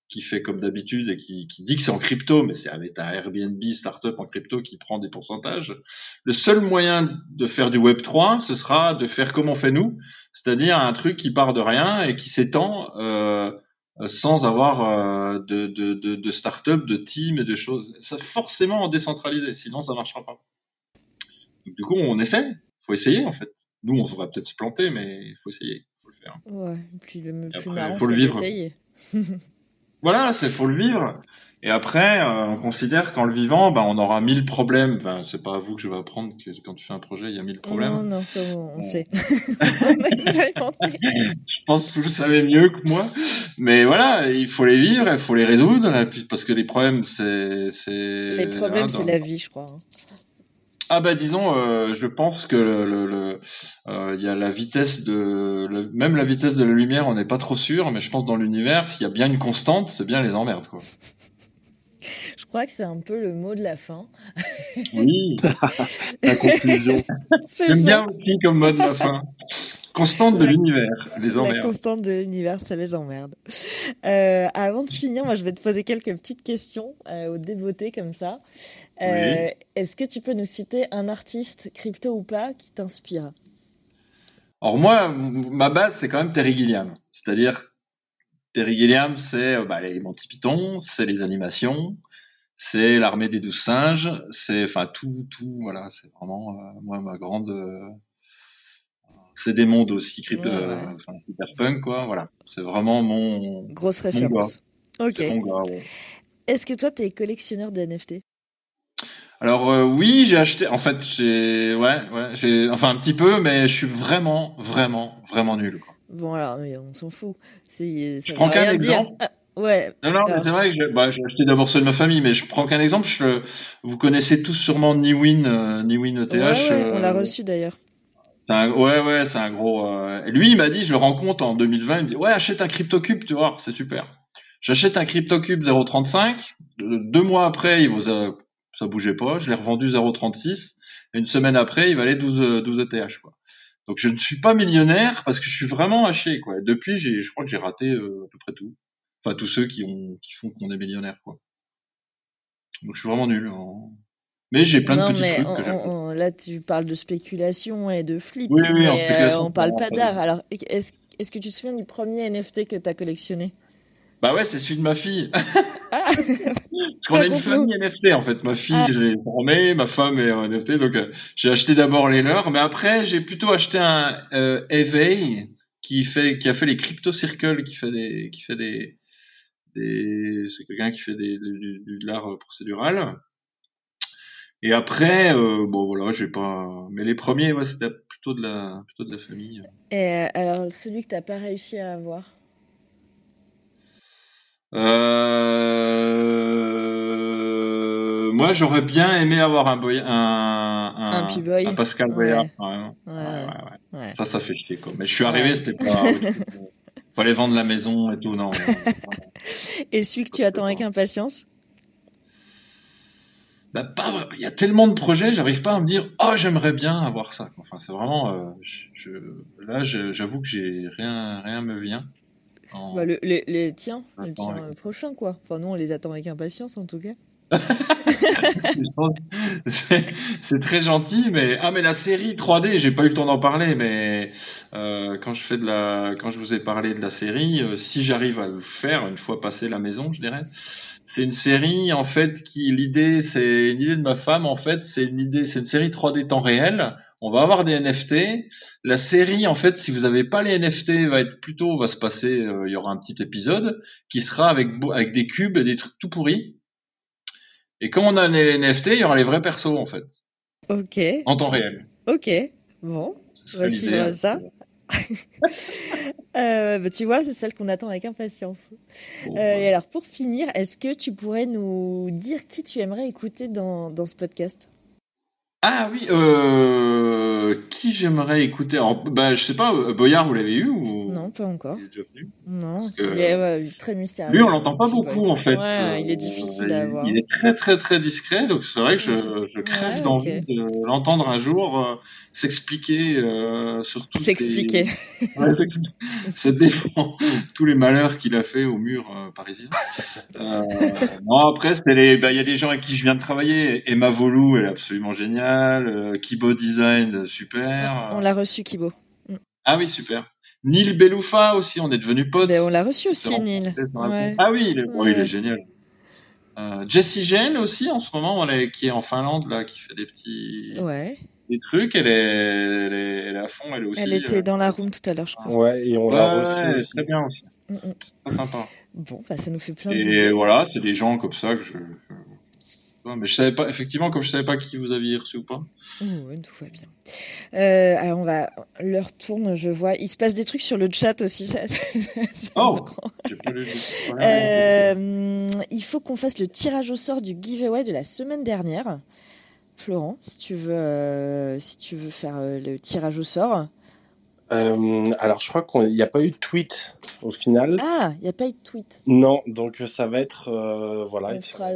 qui fait comme d'habitude et qui, qui dit que c'est en crypto, mais c'est avec un Airbnb startup en crypto qui prend des pourcentages. Le seul moyen de faire du Web 3, ce sera de faire comme on fait nous, c'est-à-dire un truc qui part de rien et qui s'étend euh, euh, sans avoir euh, de, de, de, de start-up, de team et de choses. Ça forcément en décentralisé, sinon ça marchera pas. Du coup, on essaie. Faut essayer en fait. Nous, on va peut-être se planter, mais il faut essayer, faut le faire. Ouais, et puis le plus marrant, faut le vivre. Voilà, c'est faut le vivre. Et après, euh, on considère qu'en le vivant, ben, on aura mille problèmes. Enfin, c'est pas à vous que je vais apprendre que quand tu fais un projet, il y a mille problèmes. Non, non, ça, on, sait. on a expérimenté. Je pense que vous le savez mieux que moi. Mais voilà, il faut les vivre, il faut les résoudre, puis, parce que les problèmes, c'est. Les problèmes, hein, c'est la vie, je crois. Ah bah disons, euh, je pense que le, le, le- euh, il y a la vitesse de, le- même la vitesse de la lumière, on n'est pas trop sûr, mais je pense dans l'univers, s'il y a bien une constante, c'est bien les emmerdes, quoi. Je crois que c'est un peu le mot de la fin. Oui. La conclusion. J'aime bien aussi comme mode la fin. Constante de l'univers, les La emmerdes. constante de l'univers, ça les emmerde. Euh, avant de finir, moi, je vais te poser quelques petites questions euh, au débeauté comme ça. Euh, Est-ce que tu peux nous citer un artiste, crypto ou pas, qui t'inspire? Alors moi, ma base, c'est quand même Terry Gilliam. C'est-à-dire, Terry Gilliam, c'est euh, bah, les Monty Python, c'est les animations, c'est l'armée des douze singes, c'est enfin tout, tout, voilà, c'est vraiment euh, moi ma grande. euh, c'est des mondes aussi crypto, Ouais, ouais. enfin, cyberpunk, quoi. Voilà, c'est vraiment mon. Grosse Mon référence. Ok. C'est mon gars. ouais. Est-ce que toi, tu es collectionneur de NFT Alors euh, oui, j'ai acheté. En fait, j'ai ouais, ouais, j'ai enfin un petit peu, mais je suis vraiment, vraiment, vraiment nul. Quoi. Bon, alors, mais on s'en fout. C'est, ça Je prends qu'un exemple. Ah, ouais. Non, non, mais Ah. c'est vrai que j'ai bah, j'ai acheté d'abord ceux de ma famille, mais je prends qu'un exemple. Je, vous connaissez tous sûrement Niwin, euh, Niwin ETH. Ouais, ouais, on l'a euh, reçu d'ailleurs. c'est un- ouais, ouais, c'est un gros. euh, lui, il m'a dit, je le rencontre en 2020. Il me dit, ouais, achète un CryptoCube, tu vois, c'est super. J'achète un CryptoCube 0.35. Deux mois après, il vaut, euh, ça bougeait pas. Je l'ai revendu 0.36. Et une semaine après, il valait 12, euh, 12 ETH, quoi. Donc je ne suis pas millionnaire parce que je suis vraiment haché, quoi. Depuis, je crois que j'ai raté euh, à peu près tout. Enfin, tous ceux qui ont, qui font qu'on est millionnaire, quoi. Donc je suis vraiment nul. en- Mais j'ai plein non, de petits mais trucs on- que j'aime. là, tu parles de spéculation et de flip, Oui, oui, en mais euh, spéculation, on parle pas d'art. Alors, est-ce est-ce que tu te souviens du premier NFT que tu as collectionné? Bah ouais, c'est celui de ma fille. Ah Parce qu'on a une famille NFT en fait. Ma fille, Ah. je l'ai formée, ma femme est en NFT, donc euh, j'ai acheté d'abord les leurs, mais après j'ai plutôt acheté un euh, Evey qui fait, qui a fait les crypto circles, qui fait des, qui fait des, des, c'est quelqu'un qui fait des, du, de l'art euh, procédural. Et après, euh, bon voilà, j'ai pas, mais les premiers, ouais, c'était plutôt de la, plutôt de la famille. Et alors, celui que t'as pas réussi à avoir? Euh... Moi, j'aurais bien aimé avoir un, boy... un, un, Un P-Boy. un Pascal. Boyard. Ouais. Ça, ça fait chier, quoi. Mais je suis arrivé, c'était pas. Fallait vendre la maison et tout, non. Et celui que tu attends avec impatience? Bah, pas... vrai. Il y a tellement de projets, j'arrive pas à me dire, oh, j'aimerais bien avoir ça. Enfin, c'est vraiment. euh, je... je- Là, j'avoue que j'ai rien, rien me vient. En- Bah, le- les, les tiens, euh, prochains, quoi. Enfin, nous, on les attend avec impatience, en tout cas. C'est très gentil, mais ah mais la série 3D, j'ai pas eu le temps d'en parler, mais euh, quand je fais de la, quand je vous ai parlé de la série, euh, si j'arrive à le faire une fois passé la maison, je dirais, c'est une série en fait qui l'idée, c'est une idée de ma femme en fait, c'est une idée, c'est une série 3D temps réel. On va avoir des NFT. La série en fait, si vous avez pas les NFT, va être plutôt, va se passer, euh, il y aura un petit épisode qui sera avec avec des cubes et des trucs tout pourris. Et quand on a les NFT, il y aura les vrais persos en fait, Ok, en temps réel. ok. Bon, on va suivre ça. Euh, bah, tu vois, c'est celle qu'on attend avec impatience. Bon, Euh, et alors, pour finir, est-ce que tu pourrais nous dire qui tu aimerais écouter dans, dans ce podcast? Ah oui, euh, qui j'aimerais écouter? Alors, bah, je sais pas, euh, Boyard, vous l'avez eu ou? Non, pas encore. il est déjà venu? Non, que- il est ouais, très mystérieux. Lui, on l'entend pas beaucoup en fait. Ouais, il est difficile il- à avoir. Il est très très très discret, donc c'est vrai que je, je crève Ouais, d'envie de l'entendre un jour euh, s'expliquer euh, sur tous S'expliquer. les... Se défend tous les malheurs qu'il a fait au mur parisien. Non, après, c'était les, bah, il y a des gens avec qui je viens de travailler. Emma Volou, elle est absolument géniale. Euh, Kibo Design, super. On l'a reçu, Kibo. Ah oui, super. Neil Beloufa aussi, on est devenus potes. Ben, on l'a reçu aussi, Neil. Ouais. Ah oui, il est, bon, il Ouais. est génial. Euh, Jessie Jane aussi en ce moment, elle est- qui est en Finlande là, qui fait des petits Ouais. des trucs. Elle est, elle est, elle est à fond. Elle est aussi. Elle était euh, dans la room tout à l'heure, je crois. Ouais, et on l'a ouais, reçu aussi. très bien aussi. Mm, mm. Très sympa. Bon, bah, ça nous fait plein Et d'idées. voilà, c'est des gens comme ça que je. Mais je savais pas, effectivement, comme je savais pas qui vous aviez reçu ou pas. Oh, ouais, tout va bien. Euh, alors on va, l'heure tourne, je vois. Il se passe des trucs sur le chat aussi. ça- Oh. le-. Euh, il faut qu'on fasse le tirage au sort du giveaway de la semaine dernière. Florent, si tu veux, euh, si tu veux faire euh, le tirage au sort. Euh, alors, je crois qu'il n'y a pas eu de tweet au final. Ah, il n'y a pas eu de tweet. Non, donc ça va être, euh, voilà, On fera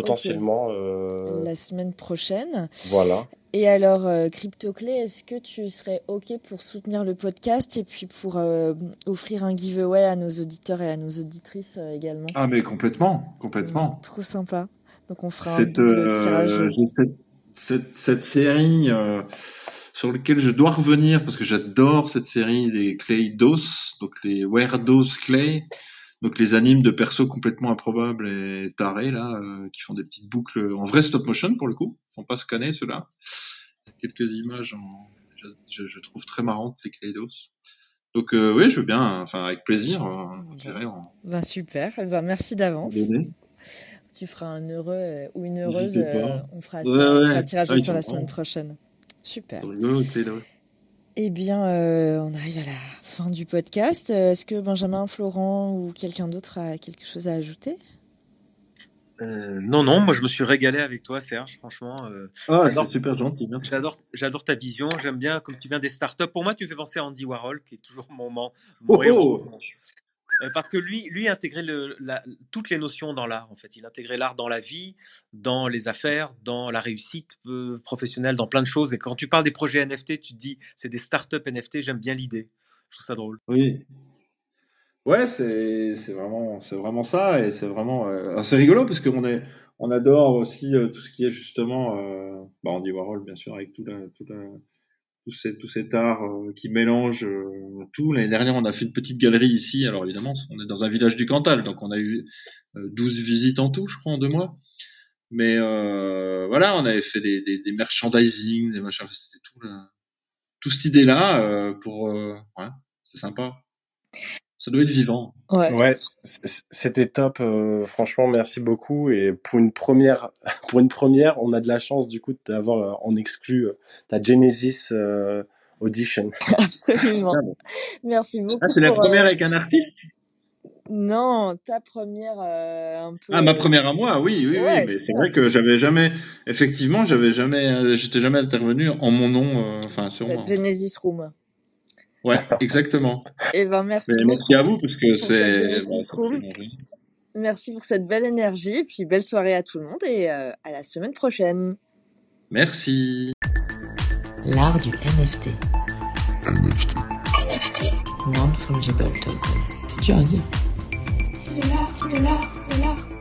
potentiellement, euh, la semaine prochaine. voilà. Et alors, euh, CryptoClé, est-ce que tu serais OK pour soutenir le podcast et puis pour euh, offrir un giveaway à nos auditeurs et à nos auditrices euh, également? Ah, mais complètement, complètement. Trop sympa. Donc on fera un cette, double euh, tirage. cette, cette, cette série euh, sur laquelle je dois revenir parce que j'adore cette série des Clay DOS, donc les Where DOS Clay, donc les animes de persos complètement improbables et tarés là, euh, qui font des petites boucles en vrai stop motion pour le coup, ils sont pas scannés ceux-là. C'est quelques images, en, je, je, je trouve très marrantes les Clay DOS. Donc euh, oui, je veux bien, enfin avec plaisir, euh, je dirais en Ben, super. Eh ben, merci d'avance. Tu feras un heureux euh, ou une heureuse. On fera, ça, Ouais, on fera ouais. le tirage Ah, sort la sont semaine prochaine. Super. C'est rigolo, Clay DOS. Eh bien, euh, on arrive à la fin du podcast. Euh, Est-ce que Benjamin, Florent ou quelqu'un d'autre a quelque chose à ajouter? Euh, non, non, moi je me suis régalé avec toi, Serge, franchement. euh, Ah, J'adore. c'est super gentil. J'adore, j'adore ta vision. J'aime bien comme tu viens des startups. Pour moi, tu me fais penser à Andy Warhol, qui est toujours mon, mon, mon Oh, héros. oh. Euh, Parce que lui, lui intégrait le, toutes les notions dans l'art. En fait, il intégrait l'art dans la vie, dans les affaires, dans la réussite euh, professionnelle, dans plein de choses. Et quand tu parles des projets NFT, tu te dis, c'est des startups NFT. J'aime bien l'idée. Je trouve ça drôle. Oui. Ouais, c'est vraiment vraiment ça et c'est vraiment euh, c'est rigolo parce qu'on est on adore aussi tout ce qui est justement bah Andy Warhol bien sûr avec tout la tout la tout cet tout cet art euh, qui mélange euh, tout. L'année dernière, on a fait une petite galerie ici. Alors évidemment, on est dans un village du Cantal, donc on a eu euh, 12 visites en tout, je crois, en deux mois. Mais euh, voilà, on avait fait des, des, des merchandising, des machins. C'était tout, la- tout cette idée-là euh, pour euh, ouais, c'est sympa. Ça doit être vivant. Ouais. C'était top. euh, franchement, merci beaucoup. Et pour une première, pour une première, on a de la chance du coup d'avoir euh, en exclu euh, ta Genesis euh, audition. Absolument. Merci beaucoup. Ah, c'est la première euh, avec un artiste? Non, ta première euh, un peu. Ah, ma première à moi, oui, oui, Ouais, oui. Mais c'est vrai que j'avais jamais, effectivement, j'avais jamais, j'étais jamais intervenu en mon nom, euh, enfin sur La moi. Genesis Room. Ouais, exactement. Eh ben merci Mais merci à vous parce que c'est. Merci pour cette belle énergie et puis belle soirée à tout le monde et euh, à la semaine prochaine. Merci. L'art du NFT. NFT. Non-fungible token. C'est dur à dire. C'est de l'art, c'est de l'art, c'est de l'art.